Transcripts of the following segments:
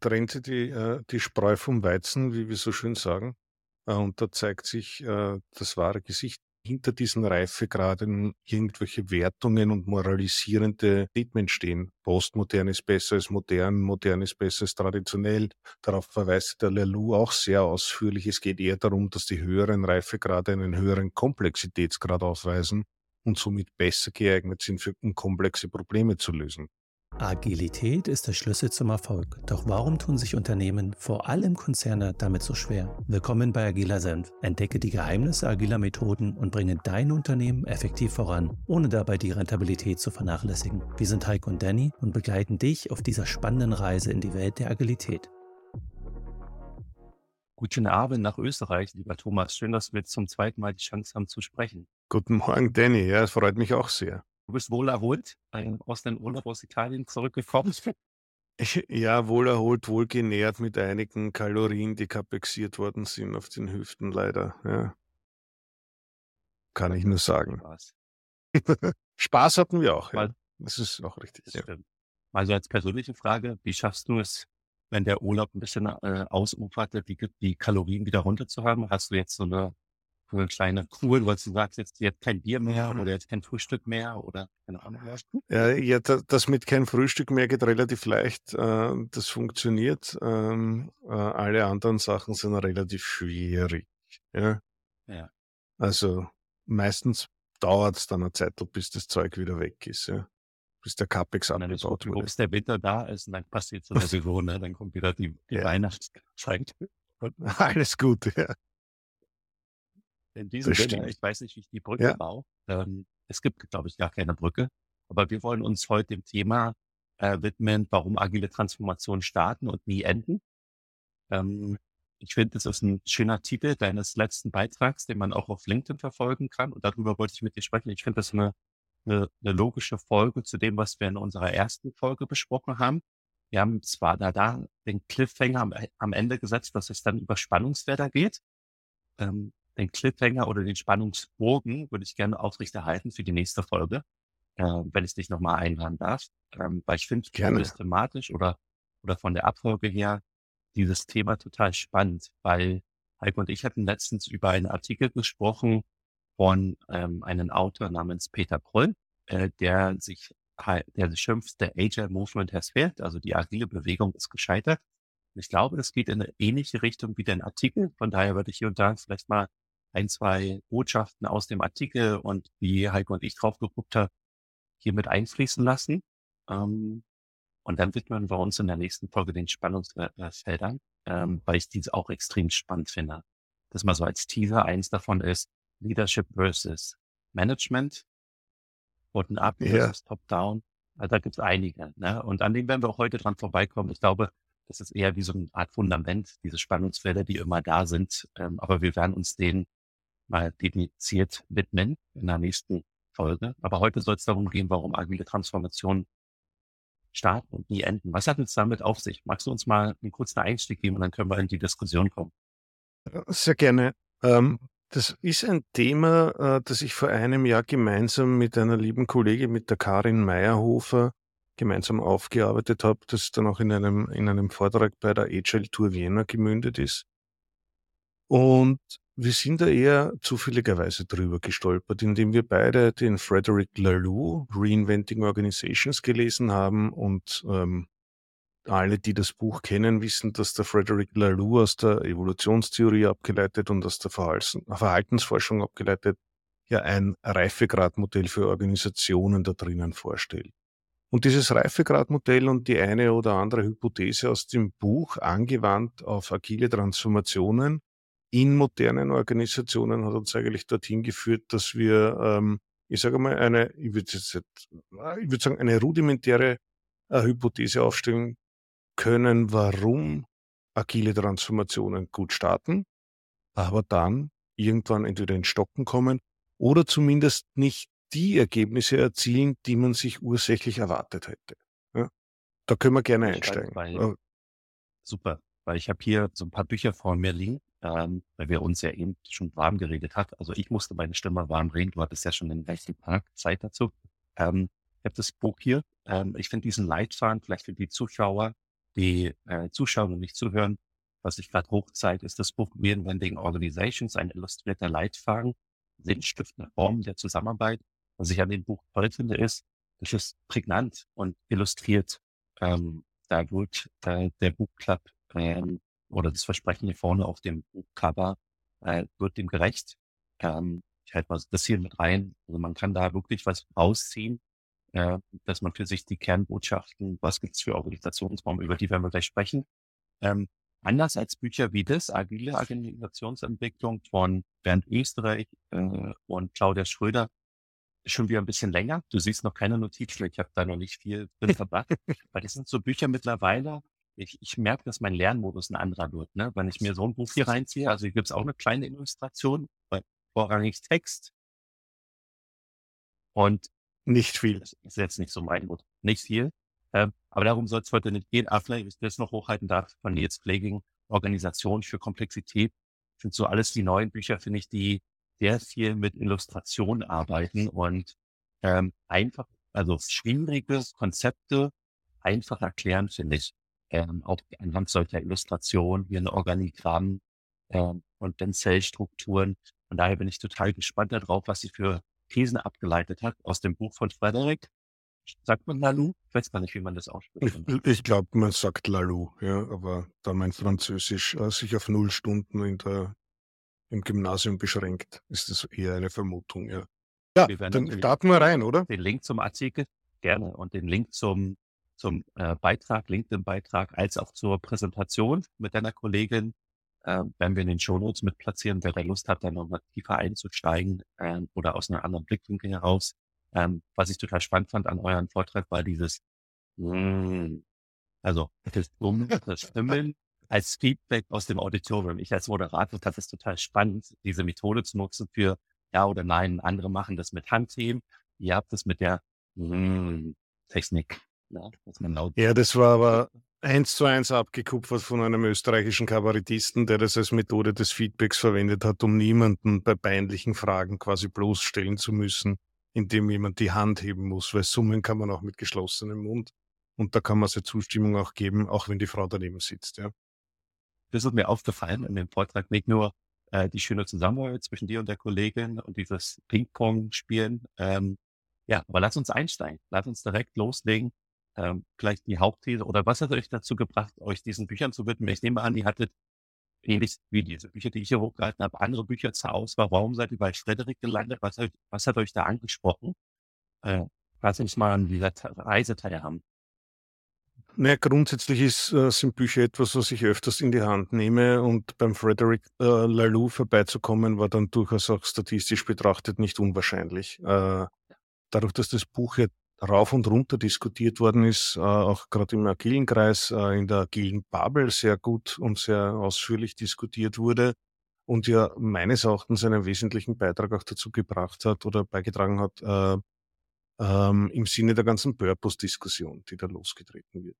Trennt sich die, äh, die Spreu vom Weizen, wie wir so schön sagen. Äh, und da zeigt sich äh, das wahre Gesicht hinter diesen Reifegraden irgendwelche Wertungen und moralisierende Statements stehen. Postmodern ist besser als modern, modern ist besser als traditionell. Darauf verweist der Lelou auch sehr ausführlich. Es geht eher darum, dass die höheren Reifegrade einen höheren Komplexitätsgrad aufweisen und somit besser geeignet sind, für, um komplexe Probleme zu lösen. Agilität ist der Schlüssel zum Erfolg. Doch warum tun sich Unternehmen, vor allem Konzerne, damit so schwer? Willkommen bei Agiler Senf. Entdecke die Geheimnisse agiler Methoden und bringe dein Unternehmen effektiv voran, ohne dabei die Rentabilität zu vernachlässigen. Wir sind Heiko und Danny und begleiten dich auf dieser spannenden Reise in die Welt der Agilität. Guten Abend nach Österreich, lieber Thomas. Schön, dass wir jetzt zum zweiten Mal die Chance haben zu sprechen. Guten Morgen, Danny. Ja, es freut mich auch sehr. Du bist wohl erholt äh, aus dem Urlaub aus Italien zurückgekommen. Ja, wohl erholt, wohl genährt mit einigen Kalorien, die kapexiert worden sind auf den Hüften leider. Ja. Kann ich nur sagen. Spaß. Spaß hatten wir auch. Ja. Mal, Das ist auch richtig. Ja. stimmt. Mal so als persönliche Frage, wie schaffst du es, wenn der Urlaub ein bisschen äh, ausufert, die, die Kalorien wieder runterzuhaben? Hast du jetzt so eine, eine kleine Kur, wo du sagst, jetzt, jetzt kein Bier mehr oder jetzt kein Frühstück mehr oder keine Ahnung was? Ja, ja, da- das mit kein Frühstück mehr geht relativ leicht. äh, Das funktioniert. Ähm, äh, Alle anderen Sachen sind relativ schwierig. Ja. Ja. Also meistens dauert es dann eine Zeit, bis das Zeug wieder weg ist. Ja. Bis der Capex abgebaut wurde. bis der Winter da ist und dann passiert sowieso, ne? Dann kommt wieder die, die Ja. Weihnachtszeit. Alles Gute. Ja. In diesem Das Sinne, ich weiß nicht, wie ich die Brücke Ja. baue. Ähm, es gibt, glaube ich, gar keine Brücke. Aber wir wollen uns heute dem Thema äh, widmen, warum agile Transformationen starten und nie enden. Ähm, ich finde, das ist ein schöner Titel deines letzten Beitrags, den man auch auf LinkedIn verfolgen kann. Und darüber wollte ich mit dir sprechen. Ich finde das eine, eine, eine logische Folge zu dem, was wir in unserer ersten Folge besprochen haben. Wir haben zwar da, da den Cliffhanger am, am Ende gesetzt, dass es dann über Spannungsfelder geht. Ähm, den Cliffhanger oder den Spannungsbogen würde ich gerne aufrechterhalten für die nächste Folge, äh, wenn ich dich nochmal einladen darf. Ähm, weil ich finde, Gerne. thematisch oder, oder von der Abfolge her dieses Thema total spannend, weil Heiko und ich hatten letztens über einen Artikel gesprochen von ähm, einem Autor namens Peter Proll, äh, der sich der sich schimpft, the Agile Movement has failed, also die agile Bewegung ist gescheitert. Und ich glaube, das geht in eine ähnliche Richtung wie dein Artikel. Von daher würde ich hier und da vielleicht mal ein, zwei Botschaften aus dem Artikel und wie Heiko und ich drauf geguckt haben, hier mit einfließen lassen. Ähm, und dann widmen wir uns in der nächsten Folge den Spannungsfeldern, ähm, weil ich diese auch extrem spannend finde. Das mal so als Teaser. Eins davon ist Leadership versus Management, Bottom-up Ja. versus Top-down. Also da gibt es einige. Ne? Und an denen werden wir auch heute dran vorbeikommen. Ich glaube, das ist eher wie so eine Art Fundament, diese Spannungsfelder, die immer da sind. Ähm, aber wir werden uns denen mal dediziert widmen in der nächsten Folge. Aber heute soll es darum gehen, warum agile Transformationen starten und nie enden. Was hat es damit auf sich? Magst du uns mal einen kurzen Einstieg geben und dann können wir in die Diskussion kommen? Sehr gerne. Ähm, das ist ein Thema, äh, das ich vor einem Jahr gemeinsam mit einer lieben Kollegin, mit der Karin Meyerhofer, gemeinsam aufgearbeitet habe, das dann auch in einem, in einem Vortrag bei der Agile Tour Vienna gemündet ist. Und wir sind da eher zufälligerweise drüber gestolpert, indem wir beide den Frederick Laloux Reinventing Organizations gelesen haben und ähm, alle, die das Buch kennen, wissen, dass der Frederick Laloux aus der Evolutionstheorie abgeleitet und aus der Verhalten- Verhaltensforschung abgeleitet ja ein Reifegradmodell für Organisationen da drinnen vorstellt. Und dieses Reifegradmodell und die eine oder andere Hypothese aus dem Buch angewandt auf agile Transformationen in modernen Organisationen hat uns eigentlich dorthin geführt, dass wir, ähm, ich sage mal, eine, ich würde jetzt, nicht- ich würde sagen, eine rudimentäre äh, Hypothese aufstellen können, warum agile Transformationen gut starten, aber dann irgendwann entweder in Stocken kommen oder zumindest nicht die Ergebnisse erzielen, die man sich ursächlich erwartet hätte. Ja? Da können wir gerne einsteigen. Äh, Super, weil ich habe hier so ein paar Bücher vor mir liegen, ähm, weil wir uns ja eben schon warm geredet hat. Also ich musste meine Stimme warm reden. Du hattest ja schon den nächsten Tag Zeit dazu. Ähm, ich habe das Buch hier. Ähm, ich finde diesen Leitfaden vielleicht für die Zuschauer, die äh, zuschauen und nicht zuhören, was ich gerade hochzeige, ist das Buch Reinventing Organizations, ein illustrierter Leitfaden, sinnstiftende Form der Zusammenarbeit. Was ich an dem Buch toll finde, ist, das ist prägnant und illustriert. Ähm, da wird äh, der Buchclub ähm, oder das Versprechen hier vorne auf dem Buchcover äh, wird dem gerecht. Ähm, ich halte mal das hier mit rein. Also man kann da wirklich was rausziehen, äh, dass man für sich die Kernbotschaften, was gibt es für Organisationsformen, über die werden wir gleich sprechen. Ähm, anders als Bücher wie das, Agile Organisationsentwicklung von Bernd Österreich äh, und Claudia Schröder, schon wieder ein bisschen länger. Du siehst noch keine Notizen, ich habe da noch nicht viel drin verbracht. Weil das sind so Bücher mittlerweile, ich, ich merke, dass mein Lernmodus ein anderer wird. Ne? Wenn ich mir so ein Buch hier reinziehe, also hier gibt es auch eine kleine Illustration, vorrangig Text. Und nicht viel. Das ist jetzt nicht so mein Mut. Nicht viel. Ähm, aber darum soll es heute nicht gehen. Ah, vielleicht, ich das noch hochhalten darf, von Nils Pfleging, Organisation für Komplexität. Sind so alles die neuen Bücher, finde ich, die sehr viel mit Illustration arbeiten und ähm, einfach, also schwierige Konzepte einfach erklären, finde ich. Ähm, auch anhand solcher Illustrationen wie ein Organigramm ähm, und dann Zellstrukturen. Von daher bin ich total gespannt darauf, was sie für Thesen abgeleitet hat aus dem Buch von Frederick. Sagt man Lalou? Ich weiß gar nicht, wie man das ausspricht. Ich, ich glaube, man sagt Lalou, ja, aber da mein Französisch äh, sich auf null Stunden in der, im Gymnasium beschränkt, ist das eher eine Vermutung, ja. Ja, dann starten wir rein, oder? Den Link zum Artikel gerne und den Link zum, zum äh, Beitrag, LinkedIn-Beitrag, als auch zur Präsentation mit deiner Kollegin äh, werden wir in den Shownotes mit platzieren. Wer da Lust hat, da nochmal tiefer einzusteigen äh, oder aus einer anderen Blickwinkel heraus. Ähm, was ich total spannend fand an euren Vortrag war dieses, mm, also das Summen, das Stimmen als Feedback aus dem Auditorium. Ich als Moderator fand es total spannend, diese Methode zu nutzen für ja oder nein. Andere machen das mit Handheben. Ihr habt das mit der mm, Technik. Laut ja, das war aber eins zu eins abgekupfert von einem österreichischen Kabarettisten, der das als Methode des Feedbacks verwendet hat, um niemanden bei peinlichen Fragen quasi bloßstellen zu müssen, indem jemand die Hand heben muss, weil summen kann man auch mit geschlossenem Mund. Und da kann man seine Zustimmung auch geben, auch wenn die Frau daneben sitzt, ja. Das ist mir aufgefallen in dem Vortrag, nicht nur äh, die schöne Zusammenarbeit zwischen dir und der Kollegin und dieses Ping-Pong-Spielen. Ähm, ja, aber lass uns einsteigen. Lass uns direkt loslegen ähm, vielleicht die Hauptthese oder was hat euch dazu gebracht, euch diesen Büchern zu widmen? Ich nehme an, ihr hattet ähnlich wie diese Bücher, die ich hier hochgehalten habe, andere Bücher zur Auswahl. Warum seid ihr bei Frederik gelandet? Was hat, was hat euch da angesprochen? Äh, lass uns mal an dieser Reise teilhaben. Naja, grundsätzlich ist, äh, sind Bücher etwas, was ich öfters in die Hand nehme und beim Frederick äh, Laloux vorbeizukommen, war dann durchaus auch statistisch betrachtet nicht unwahrscheinlich. Äh, dadurch, dass das Buch ja rauf und runter diskutiert worden ist, äh, auch gerade im agilen Kreis, äh, in der agilen Bubble sehr gut und sehr ausführlich diskutiert wurde und ja meines Erachtens einen wesentlichen Beitrag auch dazu gebracht hat oder beigetragen hat, äh, ähm, im Sinne der ganzen Purpose-Diskussion, die da losgetreten wird.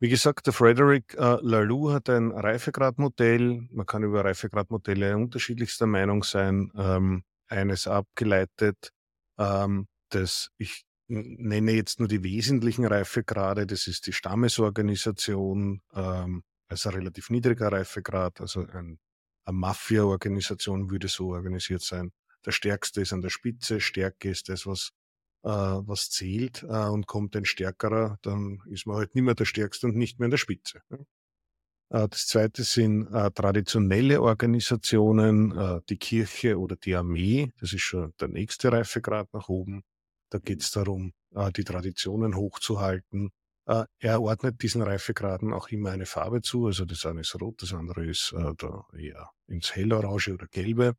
Wie gesagt, der Frederick äh, Laloux hat ein Reifegradmodell. Man kann über Reifegradmodelle unterschiedlichster Meinung sein. Ähm, eines abgeleitet, ähm, das ich nenne jetzt nur die wesentlichen Reifegrade. Das ist die Stammesorganisation, ähm, also relativ niedriger Reifegrad, also ein, eine Mafia-Organisation würde so organisiert sein. Der Stärkste ist an der Spitze, Stärke ist das, was, äh, was zählt äh, und kommt ein Stärkerer, dann ist man halt nicht mehr der Stärkste und nicht mehr an der Spitze. Äh, das zweite sind äh, traditionelle Organisationen, äh, die Kirche oder die Armee, das ist schon der nächste Reifegrad nach oben. Da geht es darum, äh, die Traditionen hochzuhalten. Äh, er ordnet diesen Reifegraden auch immer eine Farbe zu. Also das eine ist rot, das andere ist äh, da eher ins Hellorange oder Gelbe.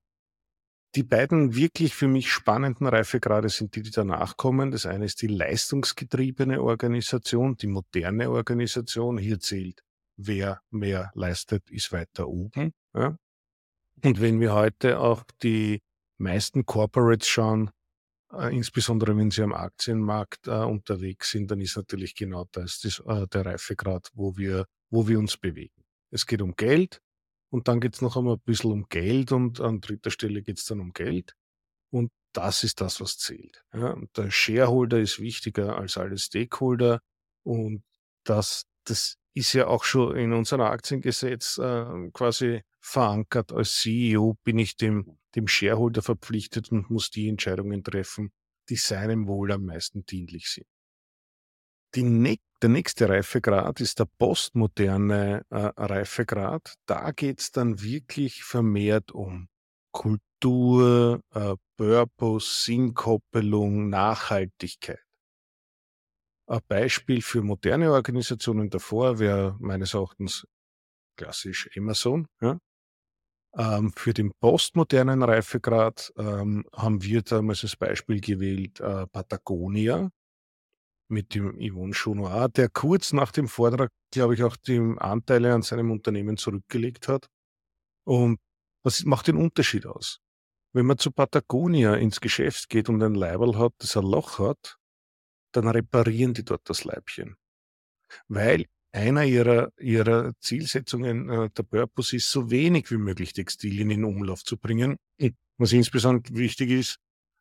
Die beiden wirklich für mich spannenden Reifegrade sind die, die danach kommen. Das eine ist die leistungsgetriebene Organisation, die moderne Organisation. Hier zählt, wer mehr leistet, ist weiter oben. Ja? Und wenn wir heute auch die meisten Corporates schauen, insbesondere wenn Sie am Aktienmarkt äh, unterwegs sind, dann ist natürlich genau das, das äh, der Reifegrad, wo wir, wo wir uns bewegen. Es geht um Geld und dann geht es noch einmal ein bisschen um Geld und an dritter Stelle geht es dann um Geld. Und das ist das, was zählt. Ja, der Shareholder ist wichtiger als alle Stakeholder und das das ist ja auch schon in unserem Aktiengesetz äh, quasi verankert. Als CEO bin ich dem, dem Shareholder verpflichtet und muss die Entscheidungen treffen, die seinem Wohl am meisten dienlich sind. Die, der nächste Reifegrad ist der postmoderne äh, Reifegrad. Da geht es dann wirklich vermehrt um Kultur, äh, Purpose, Sinnkoppelung, Nachhaltigkeit. Ein Beispiel für moderne Organisationen davor wäre meines Erachtens klassisch Amazon. Ja? Ähm, für den postmodernen Reifegrad ähm, haben wir damals als Beispiel gewählt äh, Patagonia mit dem Yvonne Chounoir, der kurz nach dem Vortrag, glaube ich, auch die Anteile an seinem Unternehmen zurückgelegt hat. Und was macht den Unterschied aus? Wenn man zu Patagonia ins Geschäft geht und ein Leiberl hat, das ein Loch hat, dann reparieren die dort das Leibchen. Weil einer ihrer, ihrer Zielsetzungen, äh, der Purpose ist, so wenig wie möglich Textilien in Umlauf zu bringen. Was insbesondere wichtig ist,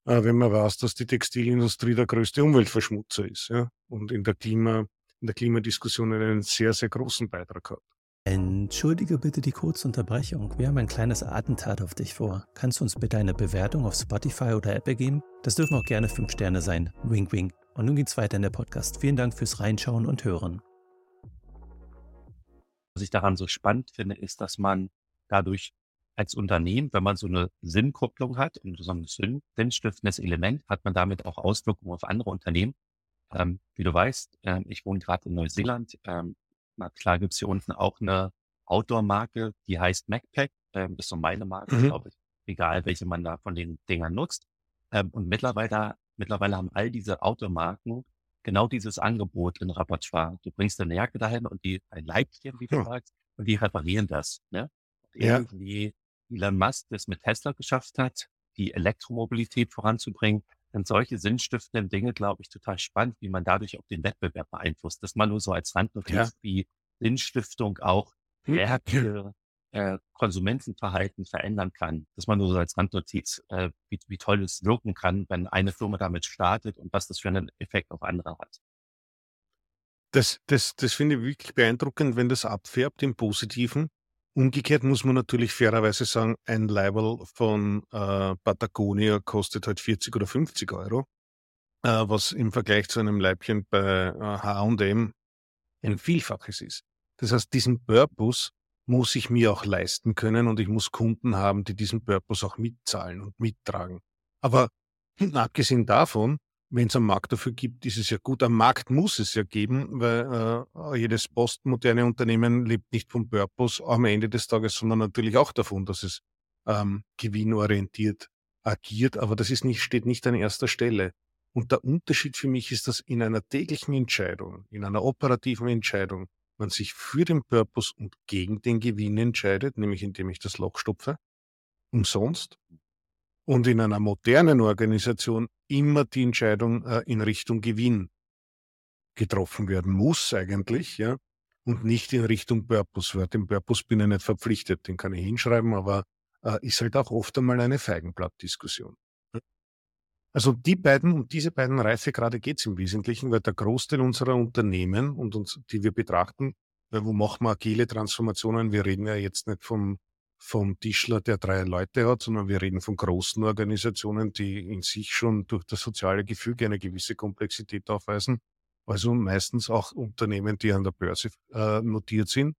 äh, wenn man weiß, dass die Textilindustrie der größte Umweltverschmutzer ist ja, und in der, Klima, in der Klimadiskussion einen sehr, sehr großen Beitrag hat. Entschuldige bitte die kurze Unterbrechung. Wir haben ein kleines Attentat auf dich vor. Kannst du uns bitte eine Bewertung auf Spotify oder Apple geben? Das dürfen auch gerne fünf Sterne sein. Wink, wink. Und nun geht's weiter in der Podcast. Vielen Dank fürs Reinschauen und Hören. Was ich daran so spannend finde, ist, dass man dadurch als Unternehmen, wenn man so eine Sinnkupplung hat und so ein Sinn, sinnstiftendes Element, hat man damit auch Auswirkungen auf andere Unternehmen. Ähm, wie du weißt, äh, ich wohne gerade in Neuseeland. Ähm, na klar gibt's hier unten auch eine Outdoor-Marke, die heißt MacPack. Ähm, ist so meine Marke, mhm. glaube ich. Egal, welche man da von den Dingern nutzt. Ähm, und mittlerweile Mittlerweile haben all diese Automarken genau dieses Angebot in Repertoire. Du bringst deine Jacke dahin und die ein Leibchen, wie du hm. sagst, und die reparieren das. Ne? Ja. irgendwie Elon Musk das mit Tesla geschafft hat, die Elektromobilität voranzubringen, sind solche sinnstiftenden Dinge, glaube ich, total spannend, wie man dadurch auch den Wettbewerb beeinflusst. Das mal nur so als Randnotiz, ja. wie Sinnstiftung auch Werke, äh, Konsumentenverhalten verändern kann. Dass man nur so als Randnotiz, äh, wie, wie toll es wirken kann, wenn eine Firma damit startet und was das für einen Effekt auf andere hat. Das, das, das finde ich wirklich beeindruckend, wenn das abfärbt im Positiven. Umgekehrt muss man natürlich fairerweise sagen, ein Label von äh, Patagonia kostet halt 40 oder 50 Euro, äh, was im Vergleich zu einem Leibchen bei H&M ein Vielfaches ist. Das heißt, diesen Purpose muss ich mir auch leisten können und ich muss Kunden haben, die diesen Purpose auch mitzahlen und mittragen. Aber abgesehen davon, wenn es einen Markt dafür gibt, ist es ja gut. Am Markt muss es ja geben, weil äh, jedes postmoderne Unternehmen lebt nicht vom Purpose am Ende des Tages, sondern natürlich auch davon, dass es ähm, gewinnorientiert agiert. Aber das ist nicht, steht nicht an erster Stelle. Und der Unterschied für mich ist, dass in einer täglichen Entscheidung, in einer operativen Entscheidung, man sich für den Purpose und gegen den Gewinn entscheidet, nämlich indem ich das Loch stopfe, umsonst. Und in einer modernen Organisation immer die Entscheidung äh, in Richtung Gewinn getroffen werden muss eigentlich, ja, und nicht in Richtung Purpose. Weil dem Purpose bin ich nicht verpflichtet, den kann ich hinschreiben, aber äh, ist halt auch oft einmal eine Feigenblattdiskussion. Also die beiden, um diese beiden Reifegrade geht es im Wesentlichen, weil der Großteil unserer Unternehmen und uns, die wir betrachten, wo machen wir agile Transformationen? Wir reden ja jetzt nicht vom, vom Tischler, der drei Leute hat, sondern wir reden von großen Organisationen, die in sich schon durch das soziale Gefüge eine gewisse Komplexität aufweisen. Also meistens auch Unternehmen, die an der Börse äh, notiert sind.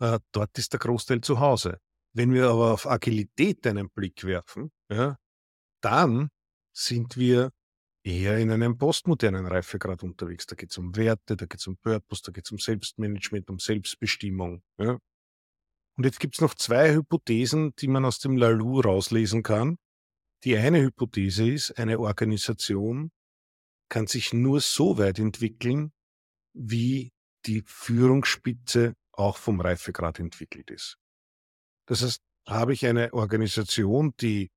Äh, dort ist der Großteil zu Hause. Wenn wir aber auf Agilität einen Blick werfen, ja, dann sind wir eher in einem postmodernen Reifegrad unterwegs. Da geht es um Werte, da geht es um Purpose, da geht es um Selbstmanagement, um Selbstbestimmung. Ja. Und jetzt gibt es noch zwei Hypothesen, die man aus dem Lalu rauslesen kann. Die eine Hypothese ist, eine Organisation kann sich nur so weit entwickeln, wie die Führungsspitze auch vom Reifegrad entwickelt ist. Das heißt, habe ich eine Organisation, die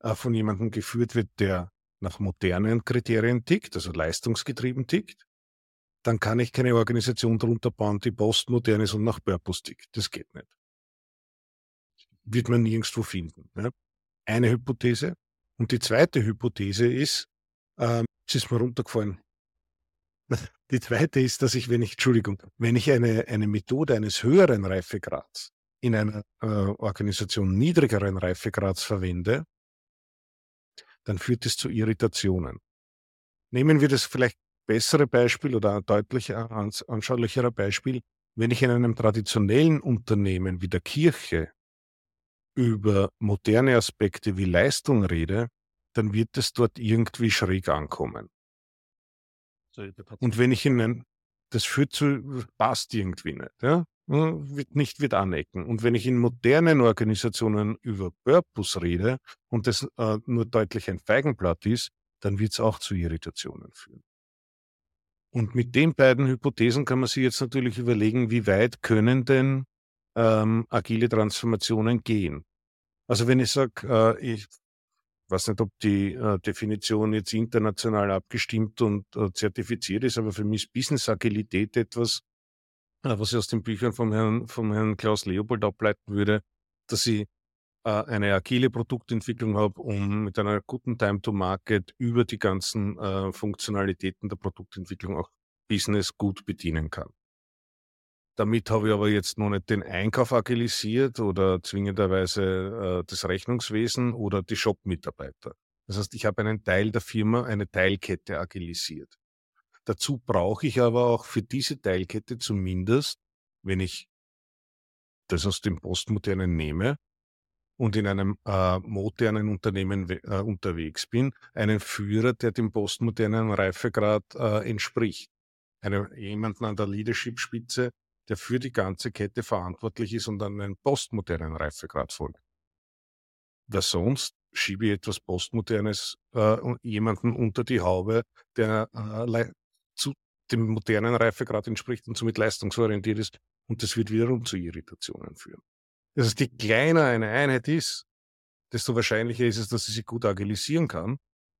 äh, von jemandem geführt wird, der nach modernen Kriterien tickt, also leistungsgetrieben tickt, dann kann ich keine Organisation drunter bauen, die postmodern ist und nach Purpose tickt. Das geht nicht. Wird man nirgendwo finden. Ja? Eine Hypothese. Und die zweite Hypothese ist, ähm, es ist mir runtergefallen. Die zweite ist, dass ich, wenn ich, Entschuldigung, wenn ich eine, eine Methode eines höheren Reifegrads in einer äh, Organisation niedrigeren Reifegrads verwende, dann führt es zu Irritationen. Nehmen wir das vielleicht bessere Beispiel oder ein deutlich anschaulichere Beispiel. Wenn ich in einem traditionellen Unternehmen wie der Kirche über moderne Aspekte wie Leistung rede, dann wird es dort irgendwie schräg ankommen. Und wenn ich in ein, das führt zu, passt irgendwie nicht, ja? Wird nicht, wird anecken. Und wenn ich in modernen Organisationen über Purpose rede und das äh, nur deutlich ein Feigenblatt ist, dann wird es auch zu Irritationen führen. Und mit den beiden Hypothesen kann man sich jetzt natürlich überlegen, wie weit können denn ähm, agile Transformationen gehen. Also wenn ich sage, äh, ich weiß nicht, ob die äh, Definition jetzt international abgestimmt und äh, zertifiziert ist, aber für mich ist Business Agilität etwas, äh, was ich aus den Büchern vom Herrn, vom Herrn Klaus Leopold ableiten würde, dass ich äh, eine agile Produktentwicklung habe, um mit einer guten Time to Market über die ganzen äh, Funktionalitäten der Produktentwicklung auch Business gut bedienen kann. Damit habe ich aber jetzt noch nicht den Einkauf agilisiert oder zwingenderweise äh, das Rechnungswesen oder die Shop-Mitarbeiter. Das heißt, ich habe einen Teil der Firma, eine Teilkette agilisiert. Dazu brauche ich aber auch für diese Teilkette zumindest, wenn ich das aus dem Postmodernen nehme und in einem äh, modernen Unternehmen äh, unterwegs bin, einen Führer, der dem postmodernen Reifegrad äh, entspricht. Eine, jemanden an der Leadership-Spitze, der für die ganze Kette verantwortlich ist und an einen postmodernen Reifegrad folgt. Weil sonst schiebe ich etwas Postmodernes äh, jemanden unter die Haube, der äh, zu dem modernen Reifegrad entspricht und somit leistungsorientiert ist. Und das wird wiederum zu Irritationen führen. Das heißt, je kleiner eine Einheit ist, desto wahrscheinlicher ist es, dass sie sich gut agilisieren kann,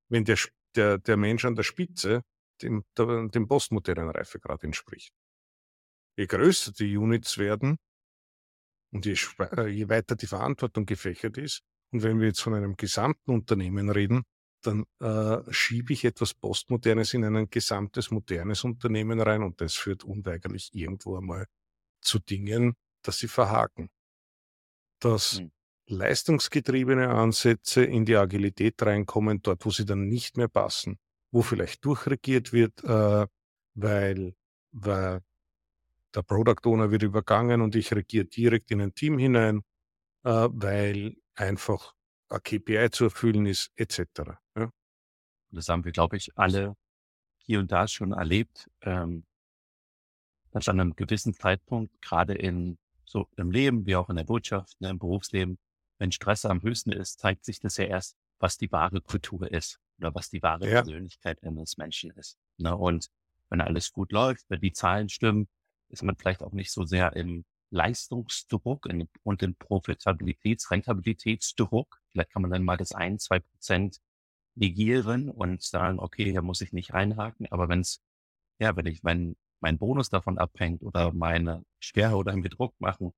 wenn der, der, der Mensch an der Spitze dem, dem postmodernen Reifegrad entspricht je größer die Units werden und je, äh, je weiter die Verantwortung gefächert ist, und wenn wir jetzt von einem gesamten Unternehmen reden, dann äh, schiebe ich etwas Postmodernes in ein gesamtes modernes Unternehmen rein und das führt unweigerlich irgendwo einmal zu Dingen, dass sie verhaken. Dass mhm. leistungsgetriebene Ansätze in die Agilität reinkommen, dort, wo sie dann nicht mehr passen, wo vielleicht durchregiert wird, äh, weil, weil der Product Owner wird übergangen und ich regiere direkt in ein Team hinein, äh, weil einfach ein KPI zu erfüllen ist, etc. Ja. Das haben wir, glaube ich, alle hier und da schon erlebt, ähm, dass an einem gewissen Zeitpunkt, gerade in so im Leben wie auch in der Wirtschaft, ne, im Berufsleben, wenn Stress am höchsten ist, zeigt sich das ja erst, was die wahre Kultur ist oder was die wahre ja. Persönlichkeit eines Menschen ist. Ne? Und wenn alles gut läuft, wenn die Zahlen stimmen, ist man vielleicht auch nicht so sehr im Leistungsdruck und im Profitabilitäts-, Rentabilitätsdruck. Vielleicht kann man dann mal das ein, zwei Prozent negieren und sagen, okay, hier muss ich nicht reinhaken. Aber wenn es, ja, wenn ich, wenn mein Bonus davon abhängt oder meine Schwere oder mir Druck machen,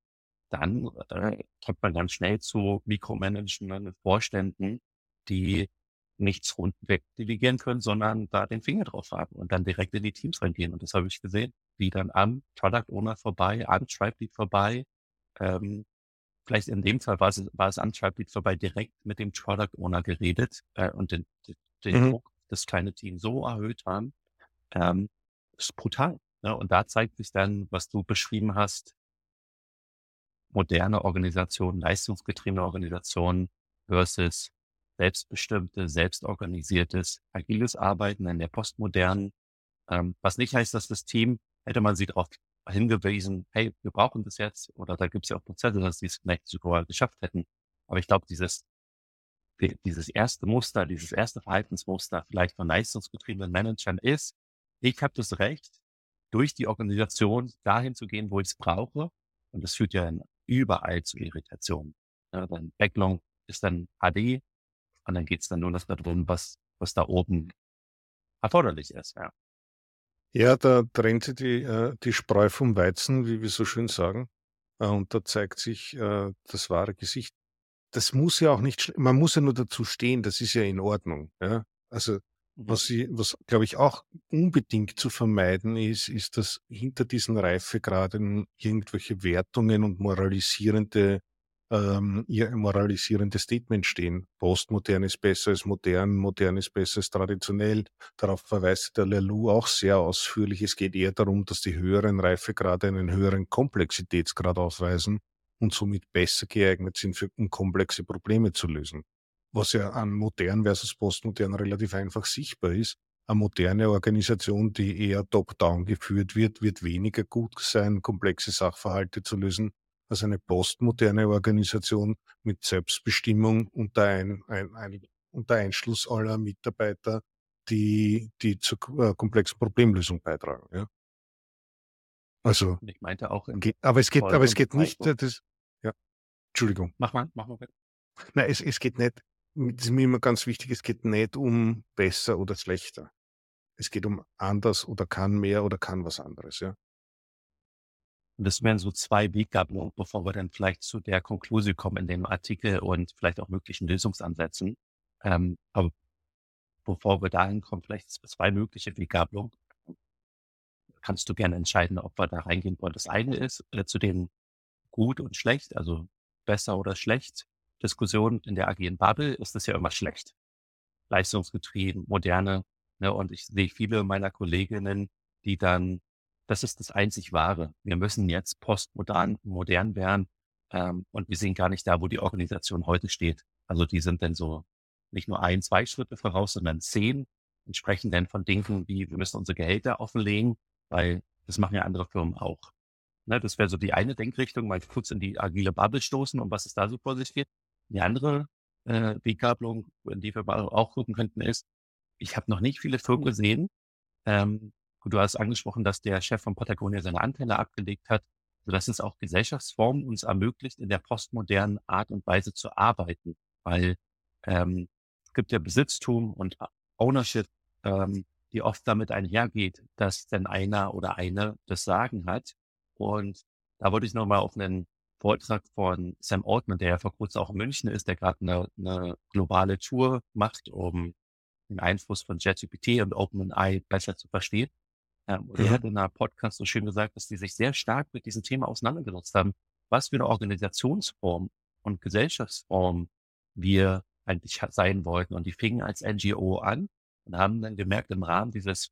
dann äh, kommt man ganz schnell zu Mikromanagenden, Vorständen, die nichts rundweg delegieren können, sondern da den Finger drauf haben und dann direkt in die Teams reingehen. Und das habe ich gesehen, wie dann am Product Owner vorbei, am Tribe Lead vorbei, ähm, vielleicht in dem Fall war es, war es am Tribe Lead vorbei, direkt mit dem Product Owner geredet äh, und den, den mhm. Druck das kleine Team so erhöht haben. Ähm, ist brutal. Ne? Und da zeigt sich dann, was du beschrieben hast, moderne Organisationen, leistungsgetriebene Organisationen versus selbstbestimmte, selbstorganisiertes, agiles Arbeiten in der postmodernen, ähm, was nicht heißt, dass das Team, hätte man sie darauf hingewiesen, hey, wir brauchen das jetzt, oder da gibt es ja auch Prozesse, dass sie es vielleicht sogar geschafft hätten. Aber ich glaube, dieses, dieses erste Muster, dieses erste Verhaltensmuster vielleicht von leistungsgetriebenen Managern ist, ich habe das Recht, durch die Organisation dahin zu gehen, wo ich es brauche. Und das führt ja überall zu Irritationen. Ja, dann Backlog ist dann HD, und dann geht's dann nur noch darum, was, was da oben erforderlich ist, ja. Ja, da trennt sich die, äh, die Spreu vom Weizen, wie wir so schön sagen. Äh, und da zeigt sich äh, das wahre Gesicht. Das muss ja auch nicht, man muss ja nur dazu stehen, das ist ja in Ordnung. Ja? Also Mhm. Was, sie, was glaube ich auch unbedingt zu vermeiden ist, ist, dass hinter diesen Reifegraden irgendwelche Wertungen und moralisierende, ähm, moralisierende Statements stehen. Postmodern ist besser als modern, modern ist besser als traditionell. Darauf verweist der Lelou auch sehr ausführlich. Es geht eher darum, dass die höheren Reifegrade einen höheren Komplexitätsgrad aufweisen und somit besser geeignet sind, für, um komplexe Probleme zu lösen was ja an modern versus postmodern relativ einfach sichtbar ist. Eine moderne Organisation, die eher top-down geführt wird, wird weniger gut sein, komplexe Sachverhalte zu lösen, als eine postmoderne Organisation mit Selbstbestimmung unter, ein, ein, ein, unter Einschluss aller Mitarbeiter, die, die zur äh, komplexen Problemlösung beitragen. Ja. Also, ich meinte auch, geht, aber es geht, aber es geht nicht, das, ja, Entschuldigung. Mach mal, mach mal bitte. Nein, es, es geht nicht, das ist mir immer ganz wichtig, es geht nicht um besser oder schlechter. Es geht um anders oder kann mehr oder kann was anderes, ja. Und das wären so zwei Weggabelungen, bevor wir dann vielleicht zu der Konklusion kommen in dem Artikel und vielleicht auch möglichen Lösungsansätzen. Ähm, aber bevor wir dahin kommen, vielleicht zwei mögliche Weggabelungen. Kannst du gerne entscheiden, ob wir da reingehen wollen. Das eine ist äh, zu den gut und schlecht, also besser oder schlecht. Diskussion in der agilen Bubble ist das ja immer schlecht. Leistungsgetrieben, moderne. Ne? Und ich sehe viele meiner Kolleginnen, die dann, das ist das einzig Wahre. Wir müssen jetzt postmodern, modern werden. Ähm, und wir sehen gar nicht da, wo die Organisation heute steht. Also die sind dann so nicht nur ein, zwei Schritte voraus, sondern zehn und sprechen dann von Dingen wie, wir müssen unsere Gehälter offenlegen, weil das machen ja andere Firmen auch. Ne, das wäre so die eine Denkrichtung, mal kurz in die agile Bubble stoßen und was ist da so vor sich geht. Die andere äh, Weggabelung, in die wir auch gucken könnten, ist, ich habe noch nicht viele Firmen gesehen. Ähm, du hast angesprochen, dass der Chef von Patagonia seine Anteile abgelegt hat, sodass es auch Gesellschaftsformen uns ermöglicht, in der postmodernen Art und Weise zu arbeiten. Weil ähm, es gibt ja Besitztum und Ownership, ähm, die oft damit einhergeht, dass denn einer oder eine das Sagen hat. Und da wollte ich nochmal auf einen Vortrag von Sam Altman, der ja vor kurzem auch in München ist, der gerade eine, eine globale Tour macht, um den Einfluss von JetGPT und OpenAI besser zu verstehen. Ähm, und mhm. er hat in einer Podcast so schön gesagt, dass die sich sehr stark mit diesem Thema auseinandergesetzt haben, was für eine Organisationsform und Gesellschaftsform wir eigentlich sein wollten. Und die fingen als NGO an und haben dann gemerkt, im Rahmen dieses,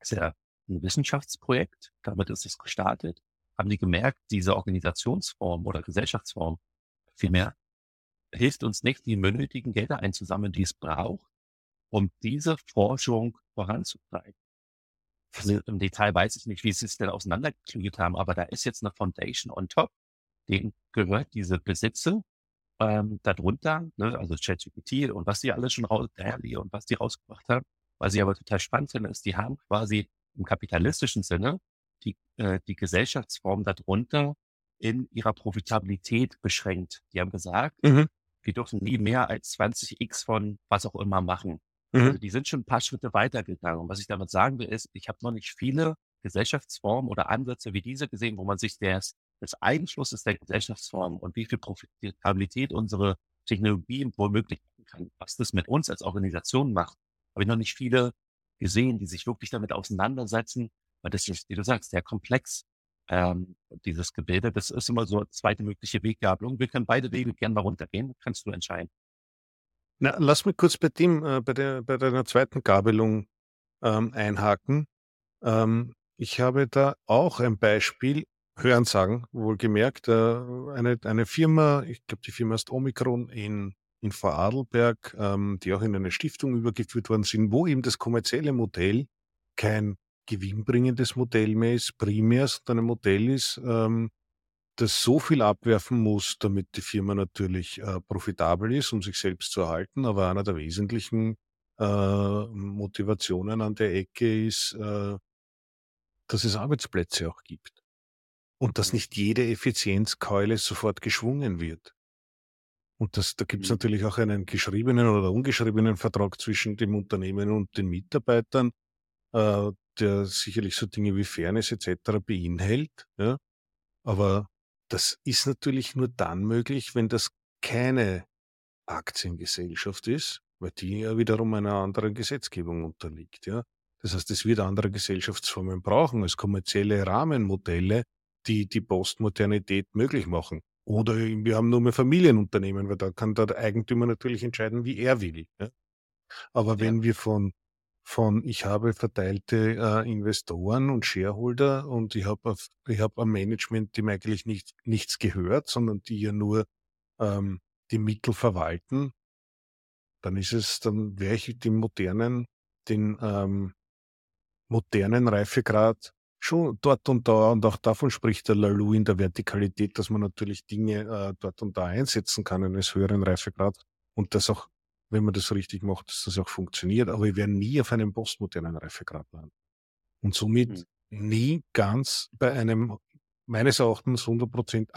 ist ja ein Wissenschaftsprojekt, damit ist es gestartet, haben die gemerkt, diese Organisationsform oder Gesellschaftsform vielmehr hilft uns nicht, die benötigen Gelder einzusammeln, die es braucht, um diese Forschung voranzutreiben. Also Im Detail weiß ich nicht, wie sie es denn auseinandergeklügelt haben, aber da ist jetzt eine Foundation on top, denen gehört diese Besitze ähm, darunter, ne, also ChatGPT und was die alles schon raus, und was die rausgebracht haben. Was ich aber total spannend finde, ist, die haben quasi im kapitalistischen Sinne die, äh, die Gesellschaftsform darunter in ihrer Profitabilität beschränkt. Die haben gesagt, mhm. wir dürfen nie mehr als 20x von was auch immer machen. Mhm. Also die sind schon ein paar Schritte weitergegangen. Und was ich damit sagen will, ist, ich habe noch nicht viele Gesellschaftsformen oder Ansätze wie diese gesehen, wo man sich des, des Einflusses der Gesellschaftsform und wie viel Profitabilität unsere Technologie womöglich machen kann, was das mit uns als Organisation macht, habe ich noch nicht viele gesehen, die sich wirklich damit auseinandersetzen weil das ist, wie du sagst, sehr komplex, ähm, dieses Gebilde. Das ist immer so eine zweite mögliche Weggabelung. Wir können beide Wege gerne mal runtergehen, kannst du entscheiden. Na, lass mich kurz bei dem, äh, bei der, bei deiner zweiten Gabelung ähm, einhaken. Ähm, ich habe da auch ein Beispiel, Hören sagen, wohlgemerkt, äh, eine, eine Firma, ich glaube, die Firma ist Omikron in, in Vorarlberg, ähm, die auch in eine Stiftung übergeführt worden sind, wo eben das kommerzielle Modell kein gewinnbringendes Modell mehr ist, primär, sondern ein Modell ist, ähm, das so viel abwerfen muss, damit die Firma natürlich äh, profitabel ist, um sich selbst zu erhalten. Aber einer der wesentlichen äh, Motivationen an der Ecke ist, äh, dass es Arbeitsplätze auch gibt. Und dass mhm. nicht jede Effizienzkeule sofort geschwungen wird. Und das, da gibt es mhm. natürlich auch einen geschriebenen oder ungeschriebenen Vertrag zwischen dem Unternehmen und den Mitarbeitern, äh, der sicherlich so Dinge wie Fairness etc. beinhält. Ja? Aber das ist natürlich nur dann möglich, wenn das keine Aktiengesellschaft ist, weil die ja wiederum einer anderen Gesetzgebung unterliegt. Ja? Das heißt, es wird andere Gesellschaftsformen brauchen als kommerzielle Rahmenmodelle, die die Postmodernität möglich machen. Oder wir haben nur mehr Familienunternehmen, weil da kann der Eigentümer natürlich entscheiden, wie er will. Ja? Aber wenn wir von, von ich habe verteilte äh, Investoren und Shareholder und ich habe ich hab ein Management, dem eigentlich nicht, nichts gehört, sondern die ja nur ähm, die Mittel verwalten, dann ist es, dann wäre ich den modernen, den ähm, modernen Reifegrad schon dort und da, und auch davon spricht der Lalou in der Vertikalität, dass man natürlich Dinge äh, dort und da einsetzen kann eines höheren Reifegrad und das auch, wenn man das richtig macht, dass das auch funktioniert. Aber wir werden nie auf einem postmodernen Reifegrad landen. Und somit mhm. nie ganz bei einem, meines Erachtens 100 Prozent,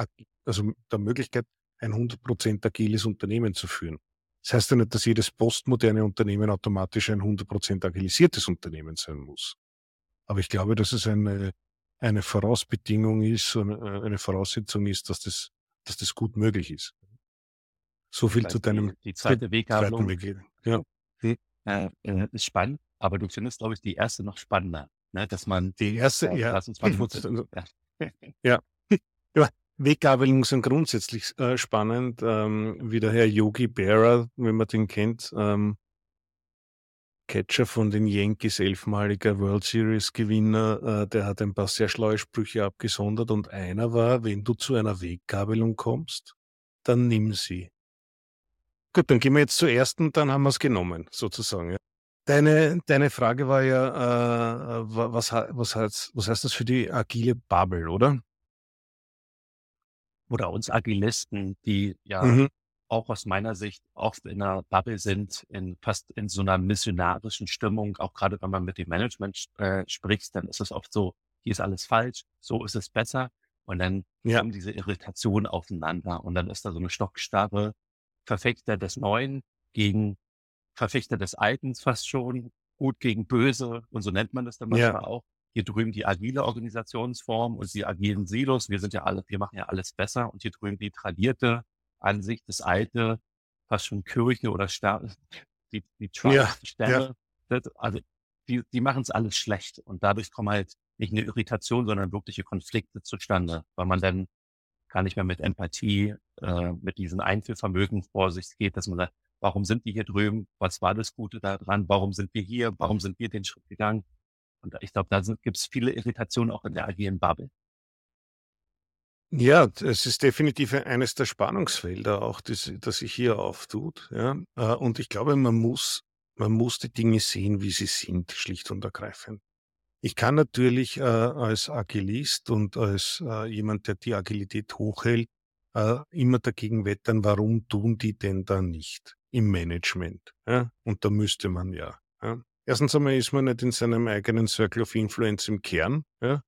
also der Möglichkeit, ein 100 Prozent agiles Unternehmen zu führen. Das heißt ja nicht, dass jedes postmoderne Unternehmen automatisch ein 100 Prozent agilisiertes Unternehmen sein muss. Aber ich glaube, dass es eine, eine Vorausbedingung ist, eine Voraussetzung ist, dass das, dass das gut möglich ist. So viel zu deinem die, die zweite Weggabelung. Weg. Ja. Äh, äh, ist spannend, aber du findest, glaube ich, die erste noch spannender, ne? dass man die erste, äh, ja, lass uns mal kurz, ja. ja. ja. Weggabelungen sind grundsätzlich äh, spannend, ähm, wie der Herr Yogi Berra, wenn man den kennt, ähm, Catcher von den Yankees, elfmaliger World Series Gewinner, äh, der hat ein paar sehr schlaue Sprüche abgesondert und einer war, wenn du zu einer Weggabelung kommst, dann nimm sie. Gut, dann gehen wir jetzt zur ersten, dann haben wir es genommen, sozusagen. Ja. Deine, deine Frage war ja, äh, was, was, heißt, was heißt das für die agile Bubble, oder? Oder uns Agilisten, die ja mhm auch aus meiner Sicht oft in einer Bubble sind, in fast in so einer missionarischen Stimmung. Auch gerade wenn man mit dem Management äh, spricht, dann ist es oft so, hier ist alles falsch, so ist es besser. Und dann ja. kommen diese Irritationen aufeinander und dann ist da so eine stockstarre Verfechter des Neuen gegen Verfechter des Alten fast schon, gut gegen böse und so nennt man das dann manchmal ja. auch. Hier drüben die agile Organisationsform und die agilen Silos. Wir sind ja alle, wir machen ja alles besser und hier drüben die tradierte an sich das alte, fast schon Kirche oder Ster die, die Tribes, ja, ja. also die, die machen es alles schlecht und dadurch kommen halt nicht eine Irritation, sondern wirkliche Konflikte zustande, weil man dann gar nicht mehr mit Empathie, äh, mit diesem Einfühlvermögen vor sich geht, dass man sagt, warum sind die hier drüben? Was war das Gute daran? Warum sind wir hier? Warum sind wir den Schritt gegangen? Und ich glaube, da gibt es viele Irritationen auch in der agilen Bubble. Ja, es ist definitiv eines der Spannungsfelder auch, das, das sich hier auftut. Ja. Äh, und ich glaube, man muss, man muss die Dinge sehen, wie sie sind, schlicht und ergreifend. Ich kann natürlich äh, als Agilist und als äh, jemand, der die Agilität hochhält, äh, immer dagegen wettern, warum tun die denn da nicht im Management? Ja? Und da müsste man ja. ja. Erstens einmal ist man nicht in seinem eigenen Circle of Influence im Kern. Ja?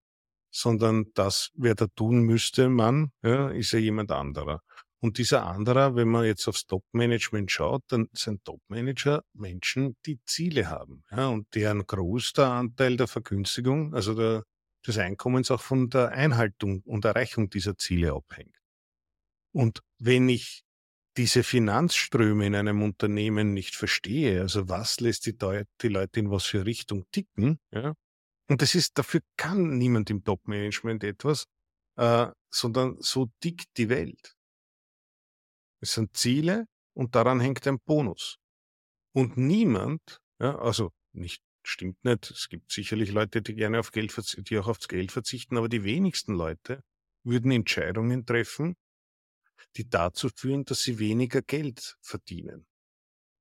sondern das, wer da tun müsste, man, ja, ist ja jemand anderer. Und dieser anderer, wenn man jetzt aufs Top-Management schaut, dann sind Top-Manager Menschen, die Ziele haben, ja, und deren größter Anteil der Vergünstigung, also der, des Einkommens auch von der Einhaltung und Erreichung dieser Ziele abhängt. Und wenn ich diese Finanzströme in einem Unternehmen nicht verstehe, also was lässt die, die Leute in was für Richtung ticken, ja, und das ist, dafür kann niemand im Top-Management etwas, äh, sondern so tickt die Welt. Es sind Ziele und daran hängt ein Bonus. Und niemand, ja, also nicht, stimmt nicht, es gibt sicherlich Leute, die gerne auf Geld, die auch aufs Geld verzichten, aber die wenigsten Leute würden Entscheidungen treffen, die dazu führen, dass sie weniger Geld verdienen.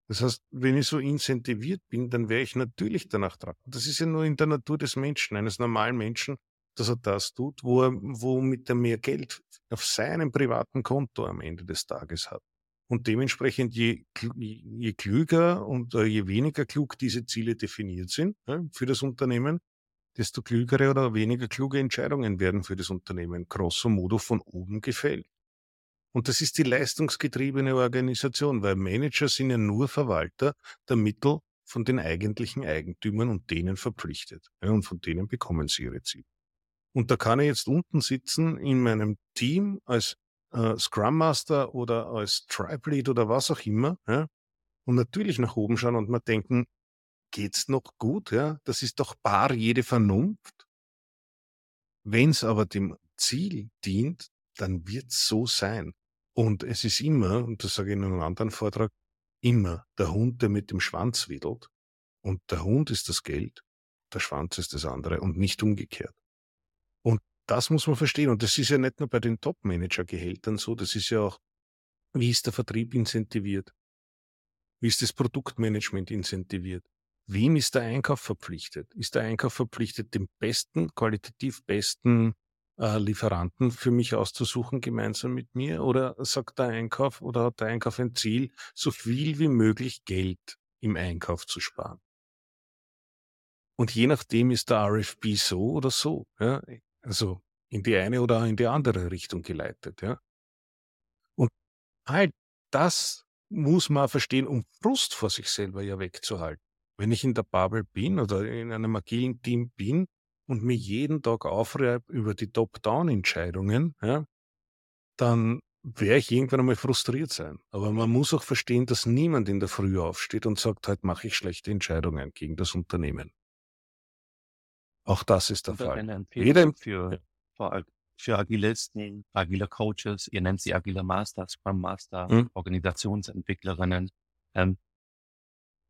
Das heißt, wenn ich so incentiviert bin, dann wäre ich natürlich danach dran. Das ist ja nur in der Natur des Menschen, eines normalen Menschen, dass er das tut, wo er, womit er mehr Geld auf seinem privaten Konto am Ende des Tages hat. Und dementsprechend, je, je klüger und äh, je weniger klug diese Ziele definiert sind ja, für das Unternehmen, desto klügere oder weniger kluge Entscheidungen werden für das Unternehmen grosso modo von oben gefällt. Und das ist die leistungsgetriebene Organisation, weil Manager sind ja nur Verwalter der Mittel von den eigentlichen Eigentümern und denen verpflichtet. Ja, und von denen bekommen sie ihre Ziele. Und da kann ich jetzt unten sitzen in meinem Team als äh, Scrum Master oder als Tribe Lead oder was auch immer. Ja, und natürlich nach oben schauen und mal denken, geht's noch gut? Ja, das ist doch bar jede Vernunft. Wenn es aber dem Ziel dient, dann wird's so sein. Und es ist immer, und das sage ich in einem anderen Vortrag, immer der Hund, der mit dem Schwanz wedelt. Und der Hund ist das Geld, der Schwanz ist das andere und nicht umgekehrt. Und das muss man verstehen. Und das ist ja nicht nur bei den Top-Manager-Gehältern so, das ist ja auch, wie ist der Vertrieb incentiviert? Wie ist das Produktmanagement incentiviert? Wem ist der Einkauf verpflichtet? Ist der Einkauf verpflichtet, den besten, qualitativ besten äh, Lieferanten für mich auszusuchen, gemeinsam mit mir? Oder sagt der Einkauf oder hat der Einkauf ein Ziel, so viel wie möglich Geld im Einkauf zu sparen? Und je nachdem ist der RFP so oder so. Ja? Also in die eine oder in die andere Richtung geleitet. Ja? Und halt das muss man verstehen, um Frust vor sich selber ja wegzuhalten. Wenn ich in der Bubble bin oder in einem agilen Team bin und mir jeden Tag aufreibe über die Top-Down-Entscheidungen, ja, dann werde ich irgendwann einmal frustriert sein. Aber man muss auch verstehen, dass niemand in der Früh aufsteht und sagt, heute mache ich schlechte Entscheidungen gegen das Unternehmen. Auch das ist der Fall. Jeder für, für, für Agilisten, agile Coaches, ihr nennt sie agile Master, Scrum Master, hm. Organisationsentwicklerinnen. Ähm,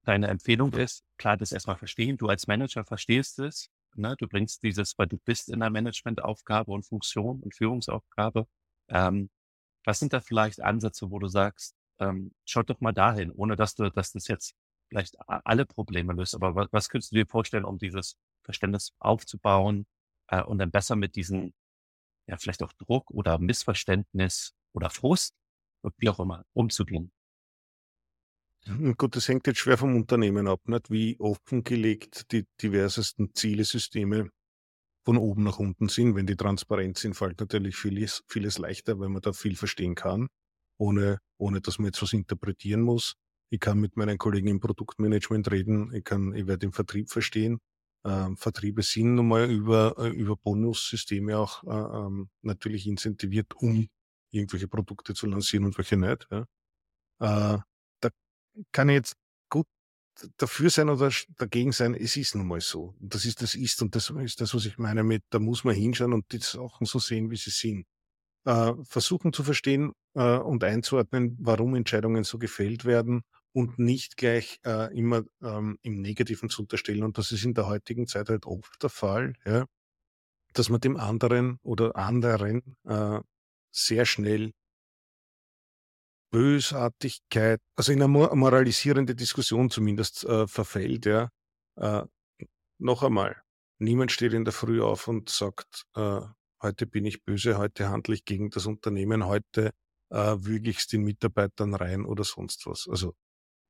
deine Empfehlung ist, klar, das erstmal verstehen. Du als Manager verstehst es. Ne? Du bringst dieses, weil du bist in einer Managementaufgabe und Funktion und Führungsaufgabe. Ähm, was sind da vielleicht Ansätze, wo du sagst, ähm, schaut doch mal dahin, ohne dass du, dass das jetzt vielleicht alle Probleme löst. Aber was, was könntest du dir vorstellen, um dieses Verständnis aufzubauen äh, und dann besser mit diesem, ja, vielleicht auch Druck oder Missverständnis oder Frust, wie auch immer, umzugehen? Gut, das hängt jetzt schwer vom Unternehmen ab, nicht? Wie offengelegt die diversesten Zielesysteme von oben nach unten sind. Wenn die transparent sind, fällt natürlich vieles, vieles leichter, weil man da viel verstehen kann, ohne, ohne dass man jetzt was interpretieren muss. Ich kann mit meinen Kollegen im Produktmanagement reden, ich kann, ich werde den Vertrieb verstehen. Ähm, Vertriebe sind nun mal über, äh, über Bonussysteme auch äh, ähm, natürlich incentiviert, um irgendwelche Produkte zu lancieren und welche nicht. Ja. Äh, da kann ich jetzt gut dafür sein oder dagegen sein, es ist nun mal so. Das ist das ist und das ist das, was ich meine mit, da muss man hinschauen und die Sachen so sehen, wie sie sind. Äh, versuchen zu verstehen äh, und einzuordnen, warum Entscheidungen so gefällt werden und nicht gleich äh, immer ähm, im Negativen zu unterstellen. Und das ist in der heutigen Zeit halt oft der Fall, ja, dass man dem anderen oder anderen äh, sehr schnell Bösartigkeit, also in eine moralisierende Diskussion zumindest äh, verfällt, ja. Äh, noch einmal, niemand steht in der Früh auf und sagt, äh, heute bin ich böse, heute handle ich gegen das Unternehmen, heute äh, wüge ich es den Mitarbeitern rein oder sonst was. Also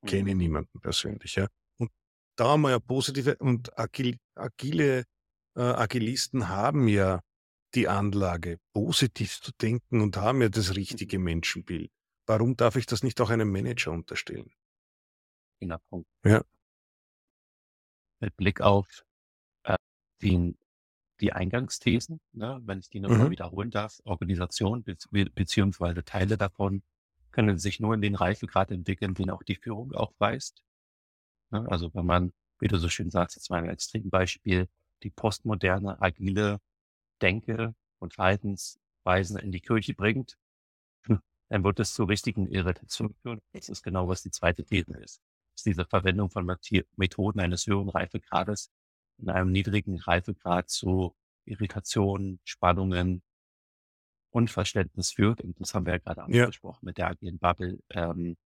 kenne mhm. niemanden persönlich. Ja. Und da haben wir ja positive und agil, agile äh, Agilisten haben ja die Anlage, positiv zu denken und haben ja das richtige Menschenbild. Warum darf ich das nicht auch einem Manager unterstellen? Genau. Punkt. Ja. Mit Blick auf äh, den, die Eingangsthesen, ne, wenn ich die nochmal mhm. wiederholen darf, Organisation be beziehungsweise Teile davon können sich nur in den Reifegrad entwickeln, den auch die Führung aufweist. Ne? Also wenn man, wie du so schön sagst, jetzt mal ein Extrembeispiel, die postmoderne, agile Denke und Verhaltensweisen in die Kirche bringt, hm, dann wird es zu richtigen Irritationen führen. Das ist genau, was die zweite These ist. Das ist diese Verwendung von Methoden eines höheren Reifegrades in einem niedrigen Reifegrad zu Irritationen, Spannungen, Unverständnis führt, und das haben wir ja gerade angesprochen ja. mit der agilen Bubble, ähm,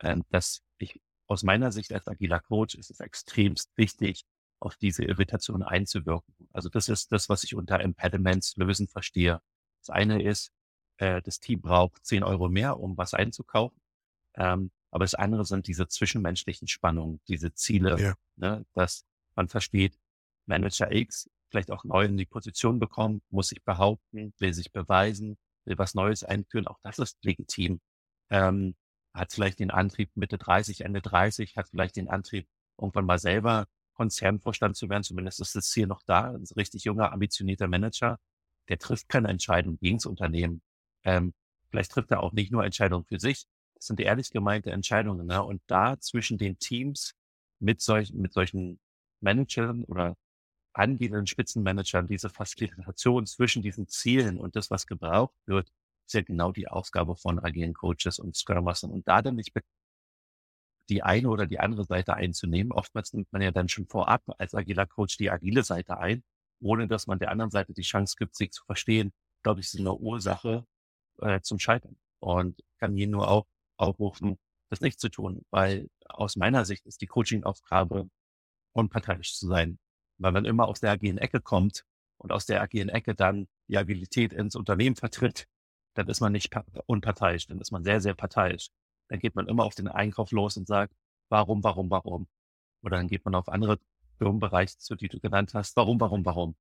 ähm, dass ich aus meiner Sicht als agiler Coach ist es extremst wichtig, auf diese Irritation einzuwirken. Also das ist das, was ich unter Impediments lösen verstehe. Das eine ist, äh, das Team braucht 10 Euro mehr, um was einzukaufen. Ähm, aber das andere sind diese zwischenmenschlichen Spannungen, diese Ziele, ja. ne, dass man versteht, Manager X vielleicht auch neu in die Position bekommen, muss sich behaupten, will sich beweisen, will was Neues einführen. Auch das ist legitim. Ähm, hat vielleicht den Antrieb Mitte 30, Ende 30, hat vielleicht den Antrieb, irgendwann mal selber Konzernvorstand zu werden. Zumindest ist das Ziel noch da. Ein richtig junger, ambitionierter Manager, der trifft keine Entscheidung gegen das Unternehmen. Ähm, vielleicht trifft er auch nicht nur Entscheidungen für sich. das sind ehrlich gemeinte Entscheidungen. Ne? Und da zwischen den Teams mit solchen, mit solchen Managern oder angehenden Spitzenmanagern diese Facilitation zwischen diesen Zielen und das, was gebraucht wird, ist ja genau die Aufgabe von agilen Coaches und Scrum Mastern. Und da dann nicht die eine oder die andere Seite einzunehmen. Oftmals nimmt man ja dann schon vorab als agiler Coach die agile Seite ein, ohne dass man der anderen Seite die Chance gibt, sich zu verstehen. Glaube ich, ist eine Ursache äh, zum Scheitern. Und kann hier nur auch aufrufen, das nicht zu tun, weil aus meiner Sicht ist die Coaching-Aufgabe, unparteiisch zu sein. Weil man immer aus der agilen Ecke kommt und aus der agilen Ecke dann die Agilität ins Unternehmen vertritt, dann ist man nicht unparteiisch, dann ist man sehr, sehr parteiisch. Dann geht man immer auf den Einkauf los und sagt, warum, warum, warum? Oder dann geht man auf andere Firmenbereiche zu, die du genannt hast, warum, warum, warum?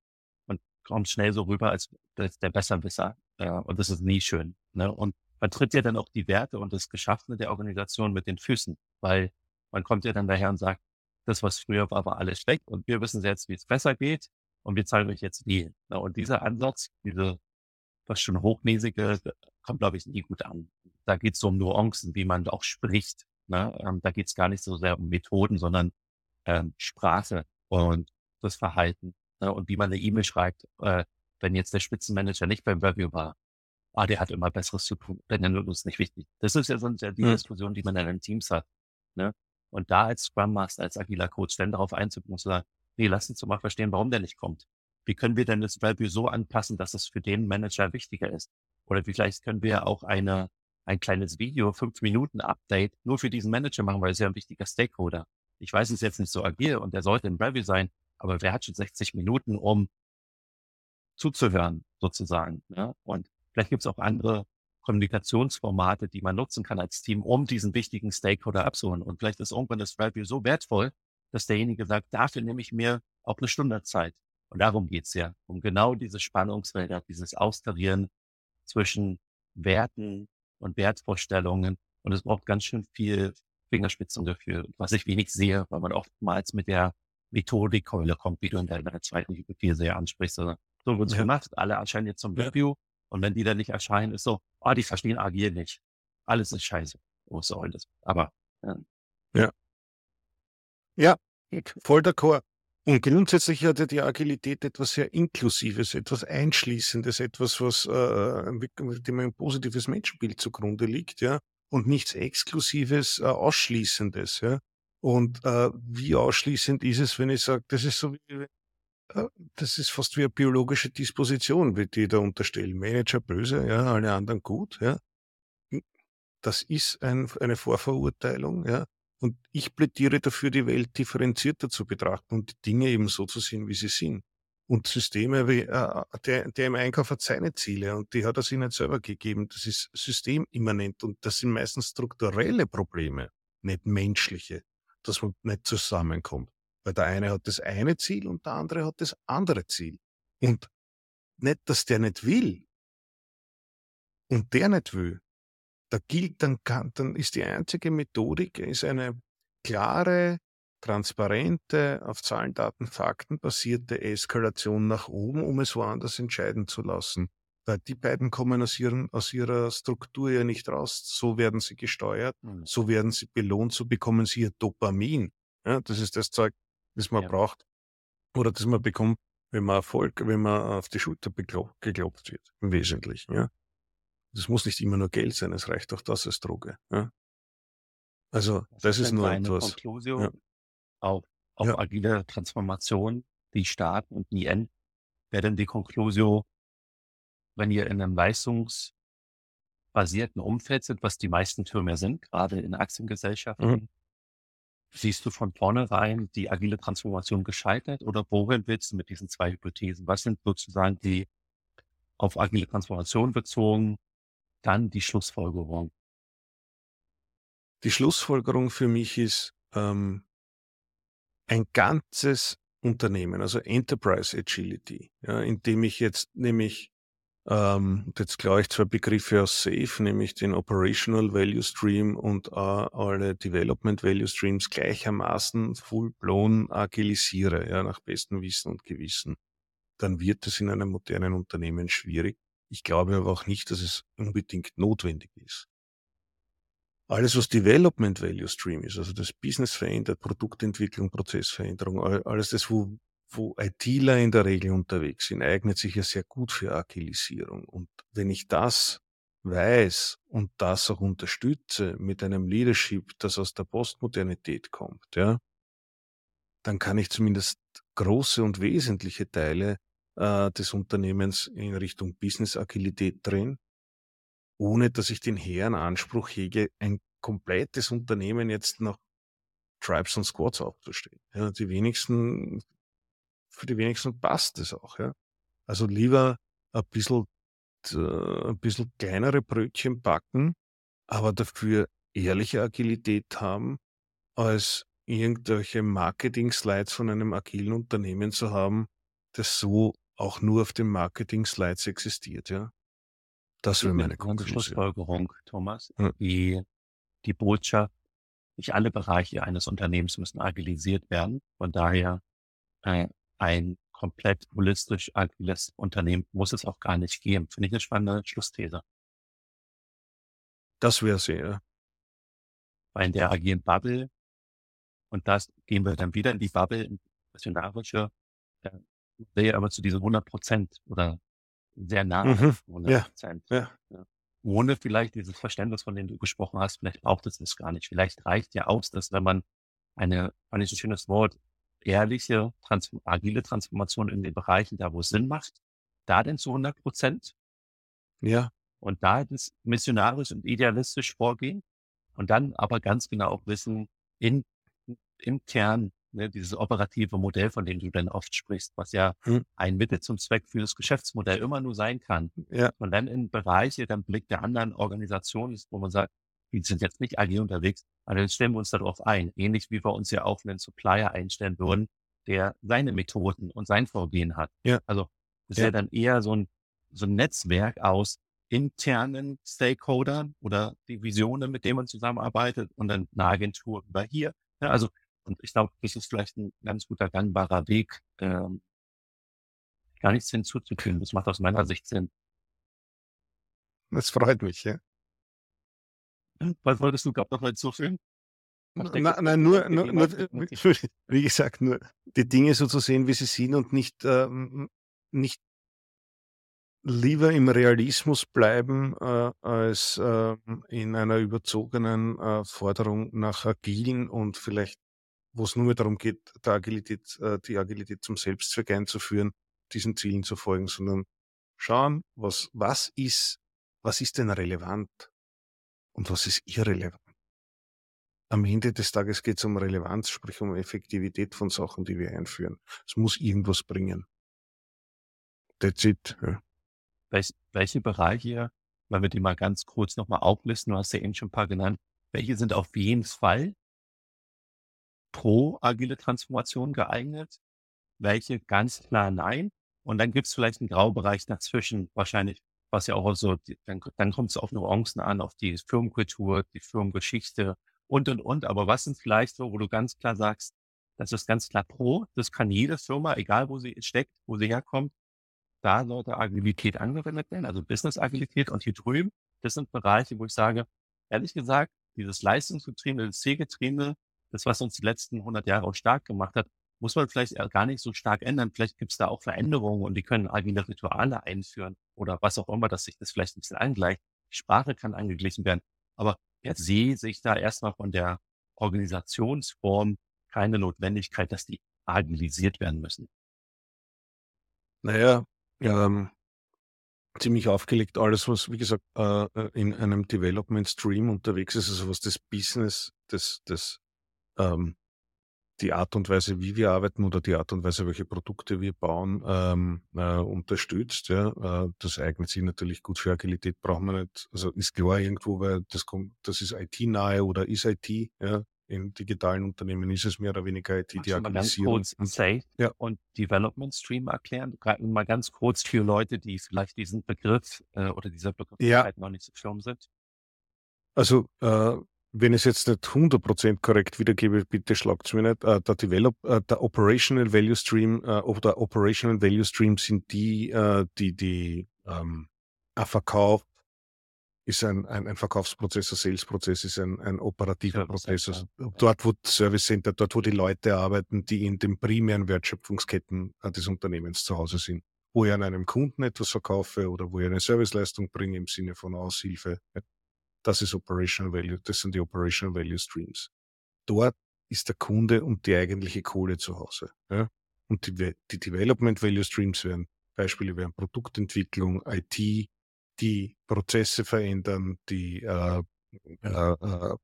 Und kommt schnell so rüber als, als der Besserwisser. Ja, und das ist nie schön. Ne? Und man tritt ja dann auch die Werte und das Geschaffene der Organisation mit den Füßen, weil man kommt ja dann daher und sagt, das, was früher war, war alles schlecht und wir wissen jetzt, wie es besser geht und wir zeigen euch jetzt wie. Und dieser Ansatz, diese fast schon hochnäsige, kommt, glaube ich, nie gut an. Da geht es so um Nuancen, wie man auch spricht. Ne? Ähm, da geht es gar nicht so sehr um Methoden, sondern ähm, Sprache und das Verhalten ne? und wie man eine E-Mail schreibt, äh, wenn jetzt der Spitzenmanager nicht beim Review war ah, der hat immer Besseres zu tun, der ist nicht wichtig. Das ist ja so die mhm. Diskussion, die man in den Teams hat. Ne? Und da als Scrum Master, als agiler Coach, dann darauf einzugehen und zu sagen, nee, lass uns doch mal verstehen, warum der nicht kommt. Wie können wir denn das Value so anpassen, dass es für den Manager wichtiger ist? Oder vielleicht können wir auch eine, ein kleines Video, fünf Minuten Update nur für diesen Manager machen, weil er ist ja ein wichtiger Stakeholder. Ich weiß, es ist jetzt nicht so agil und der sollte im Review sein, aber wer hat schon 60 Minuten, um zuzuhören, sozusagen. Ne? Und Vielleicht gibt es auch andere Kommunikationsformate, die man nutzen kann als Team, um diesen wichtigen Stakeholder abzuholen. Und vielleicht ist irgendwann das Review so wertvoll, dass derjenige sagt, dafür nehme ich mir auch eine Stunde Zeit. Und darum geht's ja, um genau diese Spannungsfelder, dieses Austarieren zwischen Werten und Wertvorstellungen. Und es braucht ganz schön viel Fingerspitzengefühl, was ich wenig sehe, weil man oftmals mit der Methodikkeule kommt, wie du in deiner zweiten Hypothese ansprichst. So wird's ja. gemacht, alle erscheinen jetzt zum Review und wenn die dann nicht erscheinen, ist so, ah, oh, die verstehen agil nicht. Alles ist scheiße. Oh, soll das? Aber, ja. Ja. Ja, voll d'accord. Und grundsätzlich hat ja die Agilität etwas sehr Inklusives, etwas Einschließendes, etwas, was äh, dem ein positives Menschenbild zugrunde liegt, ja, und nichts Exklusives, äh, Ausschließendes, ja. Und äh, wie ausschließend ist es, wenn ich sage, das ist so wie äh, das ist fast wie eine biologische Disposition, wie die da unterstellen. Manager böse, ja, alle anderen gut, ja. Das ist ein, eine Vorverurteilung, ja. Und ich plädiere dafür, die Welt differenzierter zu betrachten und die Dinge eben so zu sehen, wie sie sind. Und Systeme wie, äh, der, der im Einkauf hat seine Ziele und die hat er sich nicht selber gegeben. Das ist systemimmanent und das sind meistens strukturelle Probleme, nicht menschliche, dass man nicht zusammenkommt. Weil der eine hat das eine Ziel und der andere hat das andere Ziel. Und nicht, dass der nicht will und der nicht will. Da gilt dann, dann ist die einzige Methodik, ist eine klare, transparente, auf Zahlen, Daten, Fakten basierte Eskalation nach oben, um es woanders entscheiden zu lassen. Weil die beiden kommen aus, ihren, aus ihrer Struktur ja nicht raus. So werden sie gesteuert, mhm. so werden sie belohnt, so bekommen sie ihr Dopamin. Ja, das ist das Zeug, das man ja. braucht oder das man bekommt, wenn man Erfolg, wenn man auf die Schulter geklopft wird, im Wesentlichen. Ja. Das muss nicht immer nur Geld sein, es reicht auch das als Droge. Ja. Also das, das ist, ist nur etwas. Konklusion ja. auf, auf ja. agile Transformation, die starten und nie enden. Wäre denn die Konklusion, wenn ihr in einem leistungsbasierten Umfeld sind, was die meisten Firmen sind, gerade in Aktiengesellschaften, mhm. Siehst du von vornherein die agile Transformation gescheitert oder wohin willst du mit diesen zwei Hypothesen? Was sind sozusagen die auf agile Transformation bezogen, dann die Schlussfolgerung? Die Schlussfolgerung für mich ist ähm, ein ganzes Unternehmen, also Enterprise Agility, ja, indem ich jetzt nämlich ähm, jetzt glaube ich zwei Begriffe aus SAFe, nämlich den Operational Value Stream und äh, alle Development Value Streams gleichermaßen full-blown agilisiere, ja, nach bestem Wissen und Gewissen. Dann wird es in einem modernen Unternehmen schwierig. Ich glaube aber auch nicht, dass es unbedingt notwendig ist. alles, was Development Value Stream ist, also das Business verändert, Produktentwicklung, Prozessveränderung, alles das, wo, wo ITler in der Regel unterwegs sind, eignet sich ja sehr gut für Agilisierung. Und wenn ich das weiß und das auch unterstütze mit einem Leadership, das aus der Postmodernität kommt, ja, dann kann ich zumindest große und wesentliche Teile äh, des Unternehmens in Richtung Business Agilität drehen, ohne dass ich den hehren Anspruch hege, ein komplettes Unternehmen jetzt nach Tribes und Squads aufzustellen. Ja, die wenigsten, für die wenigsten passt es auch. Ja. Also lieber ein bisschen äh, ein bisschen kleinere Brötchen backen, aber dafür ehrliche Agilität haben, als irgendwelche Marketing-Slides von einem agilen Unternehmen zu haben, das so auch nur auf den Marketing-Slides existiert, ja. Das wäre meine Konklusion. Schlussfolgerung, Thomas. Ja. Die, die Botschaft, nicht alle Bereiche eines Unternehmens müssen agilisiert werden. Von daher äh, ein komplett holistisch agiles Unternehmen muss es auch gar nicht geben. Finde ich eine spannende Schlussthese. Das wäre sehr. Weil in der agilen Bubble, und das gehen wir dann wieder in die Bubble, in missionarische, äh, sehe aber zu diesen 100 Prozent oder sehr nah mhm. 100 Prozent. Ja, ja. Ohne vielleicht dieses Verständnis, von dem du gesprochen hast, vielleicht braucht es das gar nicht. Vielleicht reicht ja aus, dass wenn man eine, fand ich ein schönes Wort, ehrliche, transform agile Transformation in den Bereichen, da wo es Sinn macht, da denn zu 100 Prozent. Ja. Und da das missionarisch und idealistisch vorgehen und dann aber ganz genau auch wissen, in, im Kern, ne, dieses operative Modell, von dem du dann oft sprichst, was ja hm. ein Mittel zum Zweck für das Geschäftsmodell immer nur sein kann. Ja. Und dann in Bereiche, dann Blick der anderen Organisationen ist, wo man sagt, die sind jetzt nicht agil unterwegs, aber dann stellen wir uns darauf ein. Ähnlich wie wir uns ja auch einen Supplier einstellen würden, der seine Methoden und sein Vorgehen hat. Ja. Also das ja. wäre dann eher so ein, so ein Netzwerk aus internen Stakeholdern oder Divisionen, mit denen man zusammenarbeitet und dann eine Agentur über hier. Ja, also, und ich glaube, das ist vielleicht ein ganz guter gangbarer Weg, ähm, gar nichts hinzuzufügen. Das macht aus meiner Sicht Sinn. Das freut mich, ja. Was wolltest du gerade noch hinzufügen? Nein, nein, nur, nur, nur, wie gesagt, nur die Dinge so zu sehen, wie sie sind und nicht, ähm, nicht lieber im Realismus bleiben, äh, als äh, in einer überzogenen äh, Forderung nach agilen und vielleicht, wo es nur mehr darum geht, der Agilität, äh, die Agilität zum Selbstzweck einzuführen, diesen Zielen zu folgen, sondern schauen, was, was ist, was ist denn relevant? Und was ist irrelevant. Am Ende des Tages geht es um Relevanz, sprich um Effektivität von Sachen, die wir einführen. Es muss irgendwas bringen. That's it. Ja. Welche, welche Bereiche, weil wir die mal ganz kurz nochmal auflisten, du hast ja eben schon ein paar genannt, welche sind auf jeden Fall pro agile Transformation geeignet? Welche ganz klar nein? Und dann gibt es vielleicht einen Graubereich dazwischen, wahrscheinlich was ja auch so, dann, dann kommt es auf Nuancen an, auf die Firmenkultur, die Firmengeschichte und, und, und. Aber was sind vielleicht so, wo du ganz klar sagst, das ist ganz klar pro, das kann jede Firma, egal wo sie steckt, wo sie herkommt, da sollte Agilität angewendet werden, also Business-Agilität und hier drüben, das sind Bereiche, wo ich sage, ehrlich gesagt, dieses Leistungsgetriebene, das Zielgetriebene, das, was uns die letzten 100 Jahre auch stark gemacht hat, muss man vielleicht gar nicht so stark ändern. Vielleicht gibt es da auch Veränderungen und die können agile Rituale einführen oder was auch immer, dass sich das vielleicht ein bisschen angleicht. Die Sprache kann angeglichen werden. Aber jetzt sehe ich da erstmal von der Organisationsform keine Notwendigkeit, dass die agilisiert werden müssen. Naja, ähm, ziemlich aufgelegt. Alles, was, wie gesagt, äh, äh, in einem Development Stream unterwegs ist, also was das Business, das, das ähm, die Art und Weise, wie wir arbeiten oder die Art und Weise, welche Produkte wir bauen, ähm, äh, unterstützt. Ja. Äh, das eignet sich natürlich gut für Agilität, braucht man nicht. Also ist klar irgendwo, weil das kommt, das ist IT-nahe oder ist IT, ja. In digitalen Unternehmen ist es mehr oder weniger IT, die Agilisierung. Ganz kurz Safe ja. und Development Stream erklären? Mal ganz kurz für Leute, die vielleicht diesen Begriff äh, oder dieser Begriff ja. noch nicht so firm sind. Also äh, wenn ich es jetzt nicht 100% korrekt wiedergebe, bitte schlagt es mir nicht. Äh, der, Develop, äh, der Operational Value Stream äh, oder Operational Value Stream sind die, äh, die die ähm, Verkauf ist ein, ein, ein Verkaufsprozess, ein Salesprozess ist ein, ein operativer Prozess. Also dort, wo Service Center, dort, wo die Leute arbeiten, die in den primären Wertschöpfungsketten äh, des Unternehmens zu Hause sind. Wo ich an einem Kunden etwas verkaufe oder wo ich eine Serviceleistung bringe im Sinne von Aushilfe. Das ist Operational Value, das sind die Operational Value Streams. Dort ist der Kunde und die eigentliche Kohle zu Hause. Ja? Und die, die Development Value Streams wären Beispiele wären Produktentwicklung, IT, die Prozesse verändern, die, äh, äh, äh,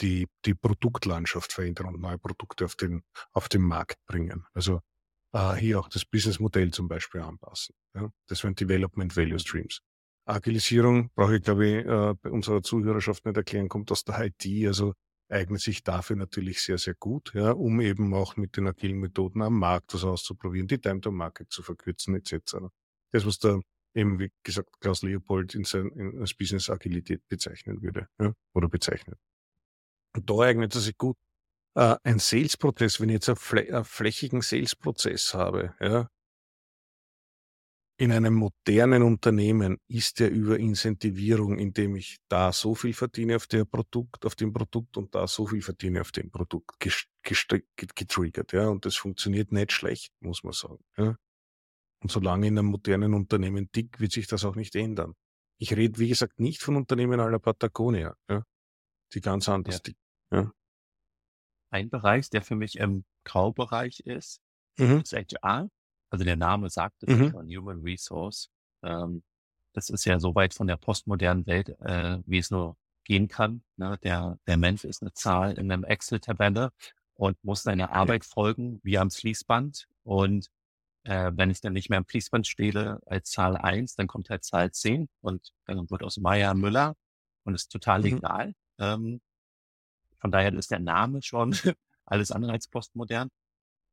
die, die Produktlandschaft verändern und neue Produkte auf den, auf den Markt bringen. Also äh, hier auch das Businessmodell zum Beispiel anpassen. Ja? Das wären Development Value Streams. Agilisierung brauche ich, glaube ich, äh, bei unserer Zuhörerschaft nicht erklären, kommt aus der IT, also eignet sich dafür natürlich sehr, sehr gut, ja, um eben auch mit den agilen Methoden am Markt was auszuprobieren, die Time to Market zu verkürzen, etc. Das, was da eben, wie gesagt, Klaus Leopold in sein in als Business Agilität bezeichnen würde, ja, oder bezeichnet. Und da eignet es sich gut. Äh, ein Sales-Prozess, wenn ich jetzt einen, flä einen flächigen Sales-Prozess habe, ja, in einem modernen Unternehmen ist der über Incentivierung, indem ich da so viel verdiene auf der Produkt, auf dem Produkt und da so viel verdiene auf dem Produkt getriggert, ja. Und das funktioniert nicht schlecht, muss man sagen, ja. Und solange in einem modernen Unternehmen dick, wird sich das auch nicht ändern. Ich rede, wie gesagt, nicht von Unternehmen aller Patagonia, ja, die ganz anders ja. dick, ja. Ein Bereich, der für mich im Graubereich ist, mhm. ist HR. Also der Name sagt es mhm. schon, Human Resource. Ähm, das ist ja so weit von der postmodernen Welt, äh, wie es nur gehen kann. Ne? Der, der Mensch ist eine Zahl in einem Excel-Tabelle und muss seiner Arbeit folgen, wie am Fließband. Und äh, wenn ich dann nicht mehr am Fließband stehe als Zahl eins, dann kommt halt Zahl zehn und dann wird aus Meier Müller und ist total mhm. egal. Ähm, von daher ist der Name schon alles andere als postmodern.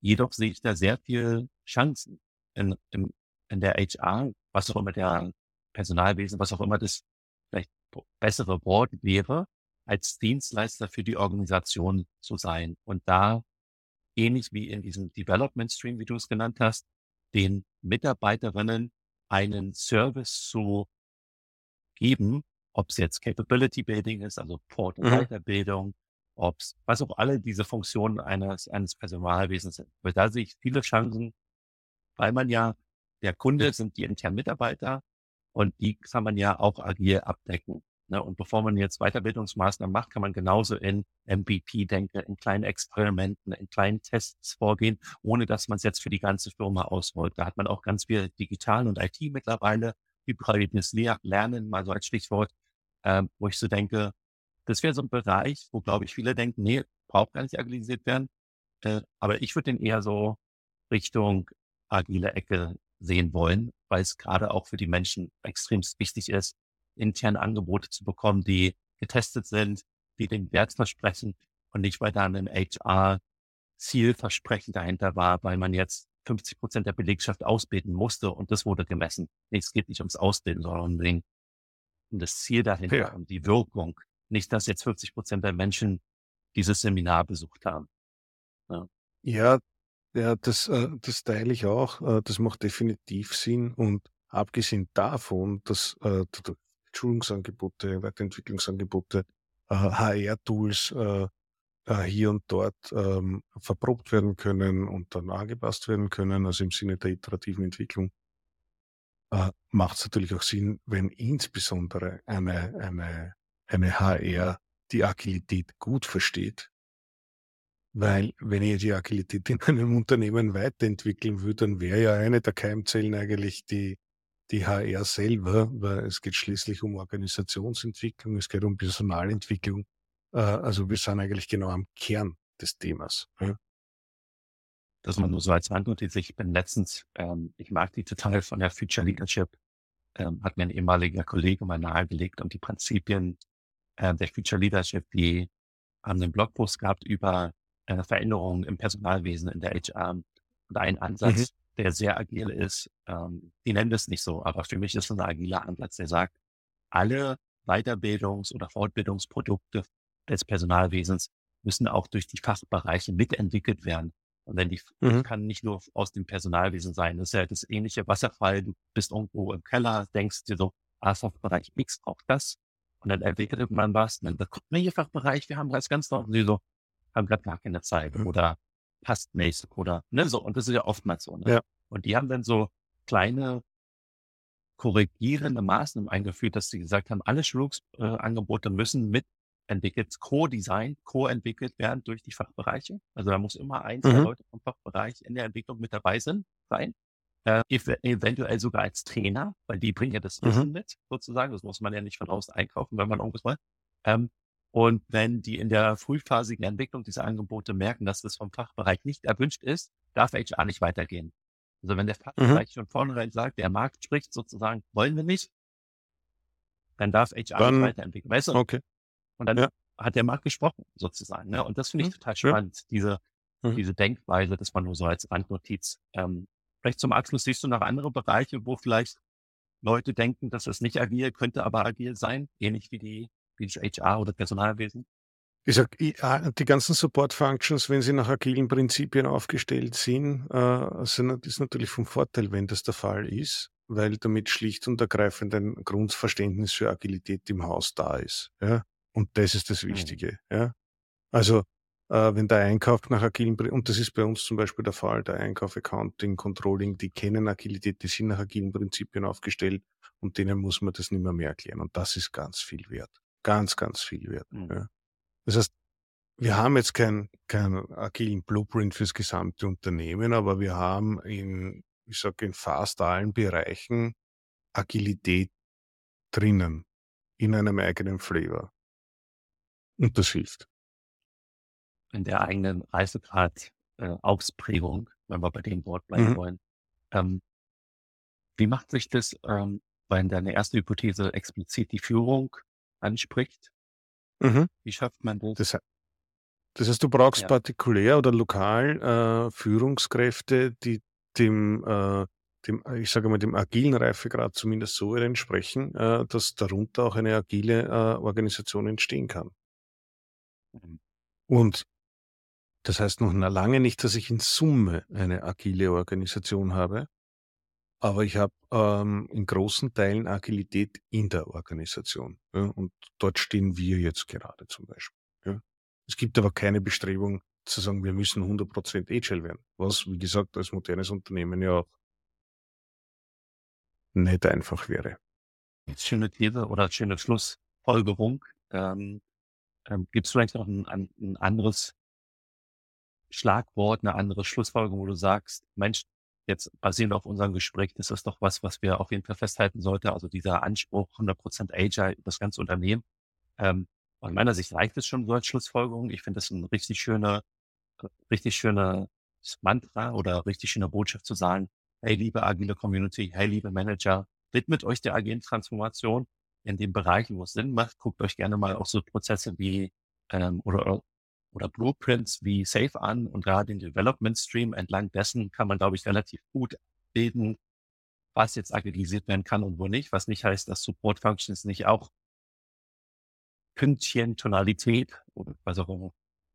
Jedoch sehe ich da sehr viel Chancen in, in, in der HR, was auch immer der Personalwesen, was auch immer das vielleicht bessere Wort wäre, als Dienstleister für die Organisation zu sein. Und da, ähnlich wie in diesem Development Stream, wie du es genannt hast, den Mitarbeiterinnen einen Service zu geben, ob es jetzt Capability Building ist, also Port- und mhm. Weiterbildung, Ops, was auch alle diese Funktionen eines, eines Personalwesens sind. Weil da sehe ich viele Chancen, weil man ja, der Kunde sind die internen Mitarbeiter und die kann man ja auch agil abdecken. Ne? Und bevor man jetzt Weiterbildungsmaßnahmen macht, kann man genauso in MVP denken, in kleinen Experimenten, in kleinen Tests vorgehen, ohne dass man es jetzt für die ganze Firma ausrollt. Da hat man auch ganz viel Digital und IT mittlerweile, hybrides Lernen, mal so als Stichwort, ähm, wo ich so denke, das wäre so ein Bereich, wo, glaube ich, viele denken, nee, braucht gar nicht agilisiert werden. Äh, aber ich würde den eher so Richtung agile Ecke sehen wollen, weil es gerade auch für die Menschen extrem wichtig ist, interne Angebote zu bekommen, die getestet sind, die den Wert versprechen und nicht, weil da ein HR-Zielversprechen dahinter war, weil man jetzt 50 Prozent der Belegschaft ausbilden musste und das wurde gemessen. Nee, es geht nicht ums Ausbilden, sondern um, um das Ziel dahinter, ja. um die Wirkung, nicht, dass jetzt 50 Prozent der Menschen dieses Seminar besucht haben. Ja, ja, ja das, äh, das teile ich auch. Äh, das macht definitiv Sinn. Und abgesehen davon, dass äh, Schulungsangebote, Weiterentwicklungsangebote, HR-Tools hier und dort ähm, verprobt werden können und dann angepasst werden können, also im Sinne der iterativen Entwicklung, macht es natürlich auch Sinn, wenn insbesondere eine, eine eine HR die Agilität gut versteht. Weil wenn ich die Agilität in einem Unternehmen weiterentwickeln würde, dann wäre ja eine der Keimzellen eigentlich die, die HR selber, weil es geht schließlich um Organisationsentwicklung, es geht um Personalentwicklung. Äh, also wir sind eigentlich genau am Kern des Themas. Das man nur so als Randnotiz. Ich bin letztens, ähm, ich mag die total von der Future Leadership, ähm, hat mir ein ehemaliger Kollege mal nahegelegt und die Prinzipien äh, der Future Leadership, die haben einen Blogpost gehabt über äh, Veränderungen im Personalwesen in der HR und ein Ansatz, mhm. der sehr agil ist. Ähm, die nennen das nicht so, aber für mich ist es ein agiler Ansatz, der sagt, alle Weiterbildungs- oder Fortbildungsprodukte des Personalwesens müssen auch durch die Fachbereiche mitentwickelt werden. Und wenn die mhm. kann nicht nur aus dem Personalwesen sein. Das ist ja das ähnliche Wasserfall. Du bist irgendwo im Keller, denkst dir so, ah, Fachbereich X braucht das Und dann entwickelt man was, und dann sagt, guck mal hier Fachbereich, wir haben das ganz noch, und sie so, haben gerade gar keine Zeit oder passt nicht oder, ne, so. Und das ist ja oftmals so, ne? Ja. Und die haben dann so kleine korrigierende Maßnahmen eingeführt, dass sie gesagt haben, alle Schulungsangebote müssen mit entwickelt, co-design, co-entwickelt werden durch die Fachbereiche. Also da muss immer ein, zwei Mhm. Leute vom Fachbereich in der Entwicklung mit dabei sind, sein. Äh, ev- eventuell sogar als Trainer, weil die bringen ja das Mhm. Wissen mit, sozusagen. Das muss man ja nicht von außen einkaufen, wenn man irgendwas will. Ähm, und wenn die in der frühphasigen Entwicklung dieser Angebote merken, dass das vom Fachbereich nicht erwünscht ist, darf HR nicht weitergehen. Also wenn der Fachbereich von vornherein sagt, der Markt spricht sozusagen, wollen wir nicht, dann darf HR Dann- nicht weiterentwickeln. Weißt du? Okay. Und dann Ja. hat der Markt gesprochen, sozusagen. Ne? Und das finde ich Mhm. total Ja. spannend, diese, Mhm. diese Denkweise, dass man nur so als Randnotiz. Ähm, vielleicht zum Abschluss siehst du noch andere Bereiche, wo vielleicht Leute denken, dass es nicht agil, könnte aber agil sein, ähnlich wie die, wie das HR oder Personalwesen. Ich sag, die ganzen Support-Functions, wenn sie nach agilen Prinzipien aufgestellt sind, äh, sind, ist natürlich vom Vorteil, wenn das der Fall ist, weil damit schlicht und ergreifend ein Grundverständnis für Agilität im Haus da ist. Ja? Und das ist das Mhm. Wichtige. Ja? Also, äh, wenn der Einkauf nach agilen, und das ist bei uns zum Beispiel der Fall, der Einkauf, Accounting, Controlling, die kennen Agilität, die sind nach agilen Prinzipien aufgestellt und denen muss man das nicht mehr, mehr erklären. Und das ist ganz viel wert. Ganz, ganz viel wert. Mhm. Ja? Das heißt, wir haben jetzt keinen keinen agilen Blueprint fürs gesamte Unternehmen, aber wir haben in, ich sage, in fast allen Bereichen Agilität drinnen in einem eigenen Flavor. Und das hilft. In der eigenen Reifegrad äh, Ausprägung, wenn wir bei dem Wort bleiben Mhm. wollen. Ähm, wie macht sich das, ähm, wenn deine erste Hypothese explizit die Führung anspricht? Mhm. Wie schafft man das? Das, das heißt, du brauchst Ja. partikulär oder lokal äh, Führungskräfte, die dem, äh, dem, ich sage mal, dem agilen Reifegrad zumindest so entsprechen, äh, dass darunter auch eine agile äh, Organisation entstehen kann. Mhm. Und das heißt noch lange nicht, dass ich in Summe eine agile Organisation habe, aber ich habe ähm, in großen Teilen Agilität in der Organisation. Ja, und dort stehen wir jetzt gerade zum Beispiel. Ja. Es gibt aber keine Bestrebung zu sagen, wir müssen 100% Agile werden, was, wie gesagt, als modernes Unternehmen ja auch nicht einfach wäre. Schöne These oder schöne Schlussfolgerung. Ähm, ähm, Gibt es vielleicht noch ein, ein anderes Schlagwort, eine andere Schlussfolgerung, wo du sagst, Mensch, jetzt basierend auf unserem Gespräch, das ist doch was, was wir auf jeden Fall festhalten sollten. Also dieser Anspruch 100% Agile, das ganze Unternehmen. Ähm, aus meiner Sicht reicht es schon so als Schlussfolgerung. Ich finde das ein richtig schöner, richtig schöner Mantra oder richtig schöne Botschaft zu sagen, hey, liebe agile Community, hey, liebe Manager, widmet euch der agilen Transformation in den Bereichen, wo es Sinn macht. Guckt euch gerne mal auch so Prozesse wie ähm, oder oder Blueprints wie Safe an und gerade den Development Stream entlang dessen kann man, glaube ich, relativ gut bilden, was jetzt agilisiert werden kann und wo nicht, was nicht heißt, dass Support Functions nicht auch Pünktchen, Tonalität oder was auch immer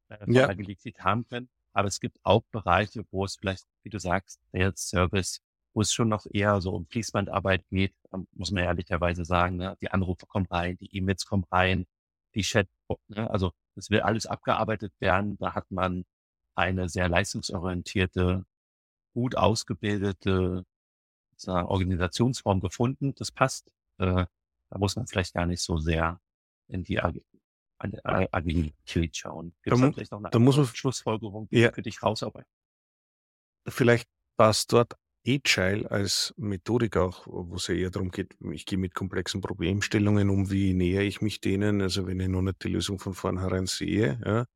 äh, Ja. Agilität haben können. Aber es gibt auch Bereiche, wo es vielleicht, wie du sagst, Sales Service, wo es schon noch eher so um Fließbandarbeit geht, ähm, muss man ehrlicherweise sagen. Ne? Die Anrufe kommen rein, die E-Mails kommen rein, die Chat, ne? also es will alles abgearbeitet werden. Da hat man eine sehr leistungsorientierte, gut ausgebildete Organisationsform gefunden. Das passt. Äh, da muss man vielleicht gar nicht so sehr in die Ag Agilität schauen. Gibt Da mu- vielleicht noch eine da muss man- Schlussfolgerung Ja. für dich rausarbeiten? Vielleicht passt dort Agile als Methodik auch, wo es ja eher darum geht, ich gehe mit komplexen Problemstellungen um, wie näher ich mich denen, also wenn ich noch nicht die Lösung von vornherein sehe, ja,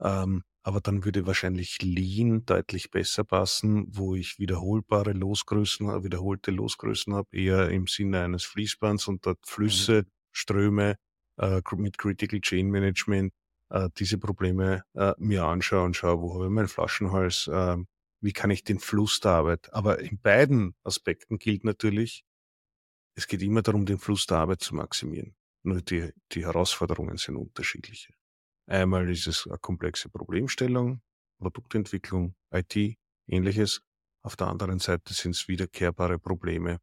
ähm, aber dann würde wahrscheinlich Lean deutlich besser passen, wo ich wiederholbare Losgrößen, wiederholte Losgrößen habe, eher im Sinne eines Fließbands und dort Flüsse, Ströme äh, mit Critical Chain Management äh, diese Probleme äh, mir anschaue und schaue, wo habe ich meinen Flaschenhals, ähm, wie kann ich den Fluss der Arbeit. Aber in beiden Aspekten gilt natürlich, es geht immer darum, den Fluss der Arbeit zu maximieren. Nur die, die Herausforderungen sind unterschiedliche. Einmal ist es eine komplexe Problemstellung, Produktentwicklung, IT, ähnliches. Auf der anderen Seite sind es wiederkehrbare Probleme,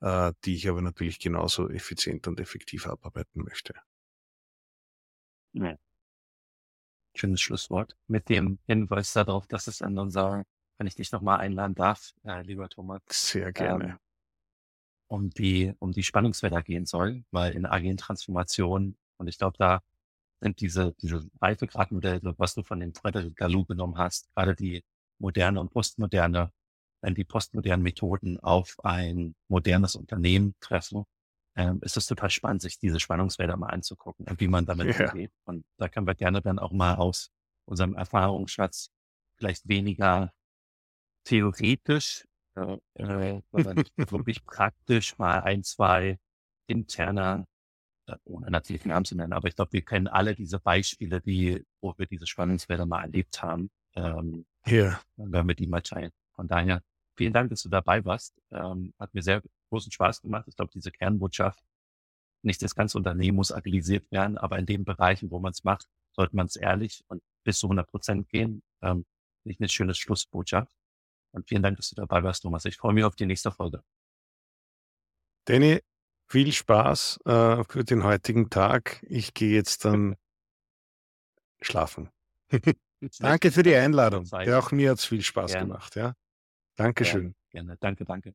äh, die ich aber natürlich genauso effizient und effektiv abarbeiten möchte. Ja. Schönes Schlusswort. Mit dem Hinweis darauf, dass es an unser, wenn ich dich nochmal einladen darf, äh, lieber Thomas. Sehr gerne. Ähm, um die, um die Spannungsfelder gehen soll, weil in agilen Transformationen, und ich glaube, da sind diese, diese Reifegradmodelle, was du von dem Frederic Galou genommen hast, gerade die moderne und postmoderne, wenn die postmodernen Methoden auf ein modernes Unternehmen treffen, ähm, ist es total spannend, sich diese Spannungsfelder mal anzugucken und wie man damit ja. umgeht. Und da können wir gerne dann auch mal aus unserem Erfahrungsschatz vielleicht weniger theoretisch, äh, äh, sondern wirklich praktisch mal ein, zwei interne, äh, ohne natürlich Namen zu nennen, aber ich glaube, wir kennen alle diese Beispiele, die, wo wir diese Spannungsfelder mal erlebt haben. Ähm, ja. Dann werden wir die mal teilen. Von daher, vielen Dank, dass du dabei warst. Ähm, hat mir sehr großen Spaß gemacht. Ich glaube, diese Kernbotschaft, nicht das ganze Unternehmen muss agilisiert werden, aber in den Bereichen, wo man es macht, sollte man es ehrlich und bis zu 100 Prozent gehen. Ähm, nicht eine schöne Schlussbotschaft. Und vielen Dank, dass du dabei warst, Thomas. Ich freue mich auf die nächste Folge. Danny, viel Spaß äh, für den heutigen Tag. Ich gehe jetzt dann schlafen. Danke für die Einladung. Ja, auch mir hat es viel Spaß Gerne. gemacht. Ja. Dankeschön. Gerne. Gerne. Danke, danke.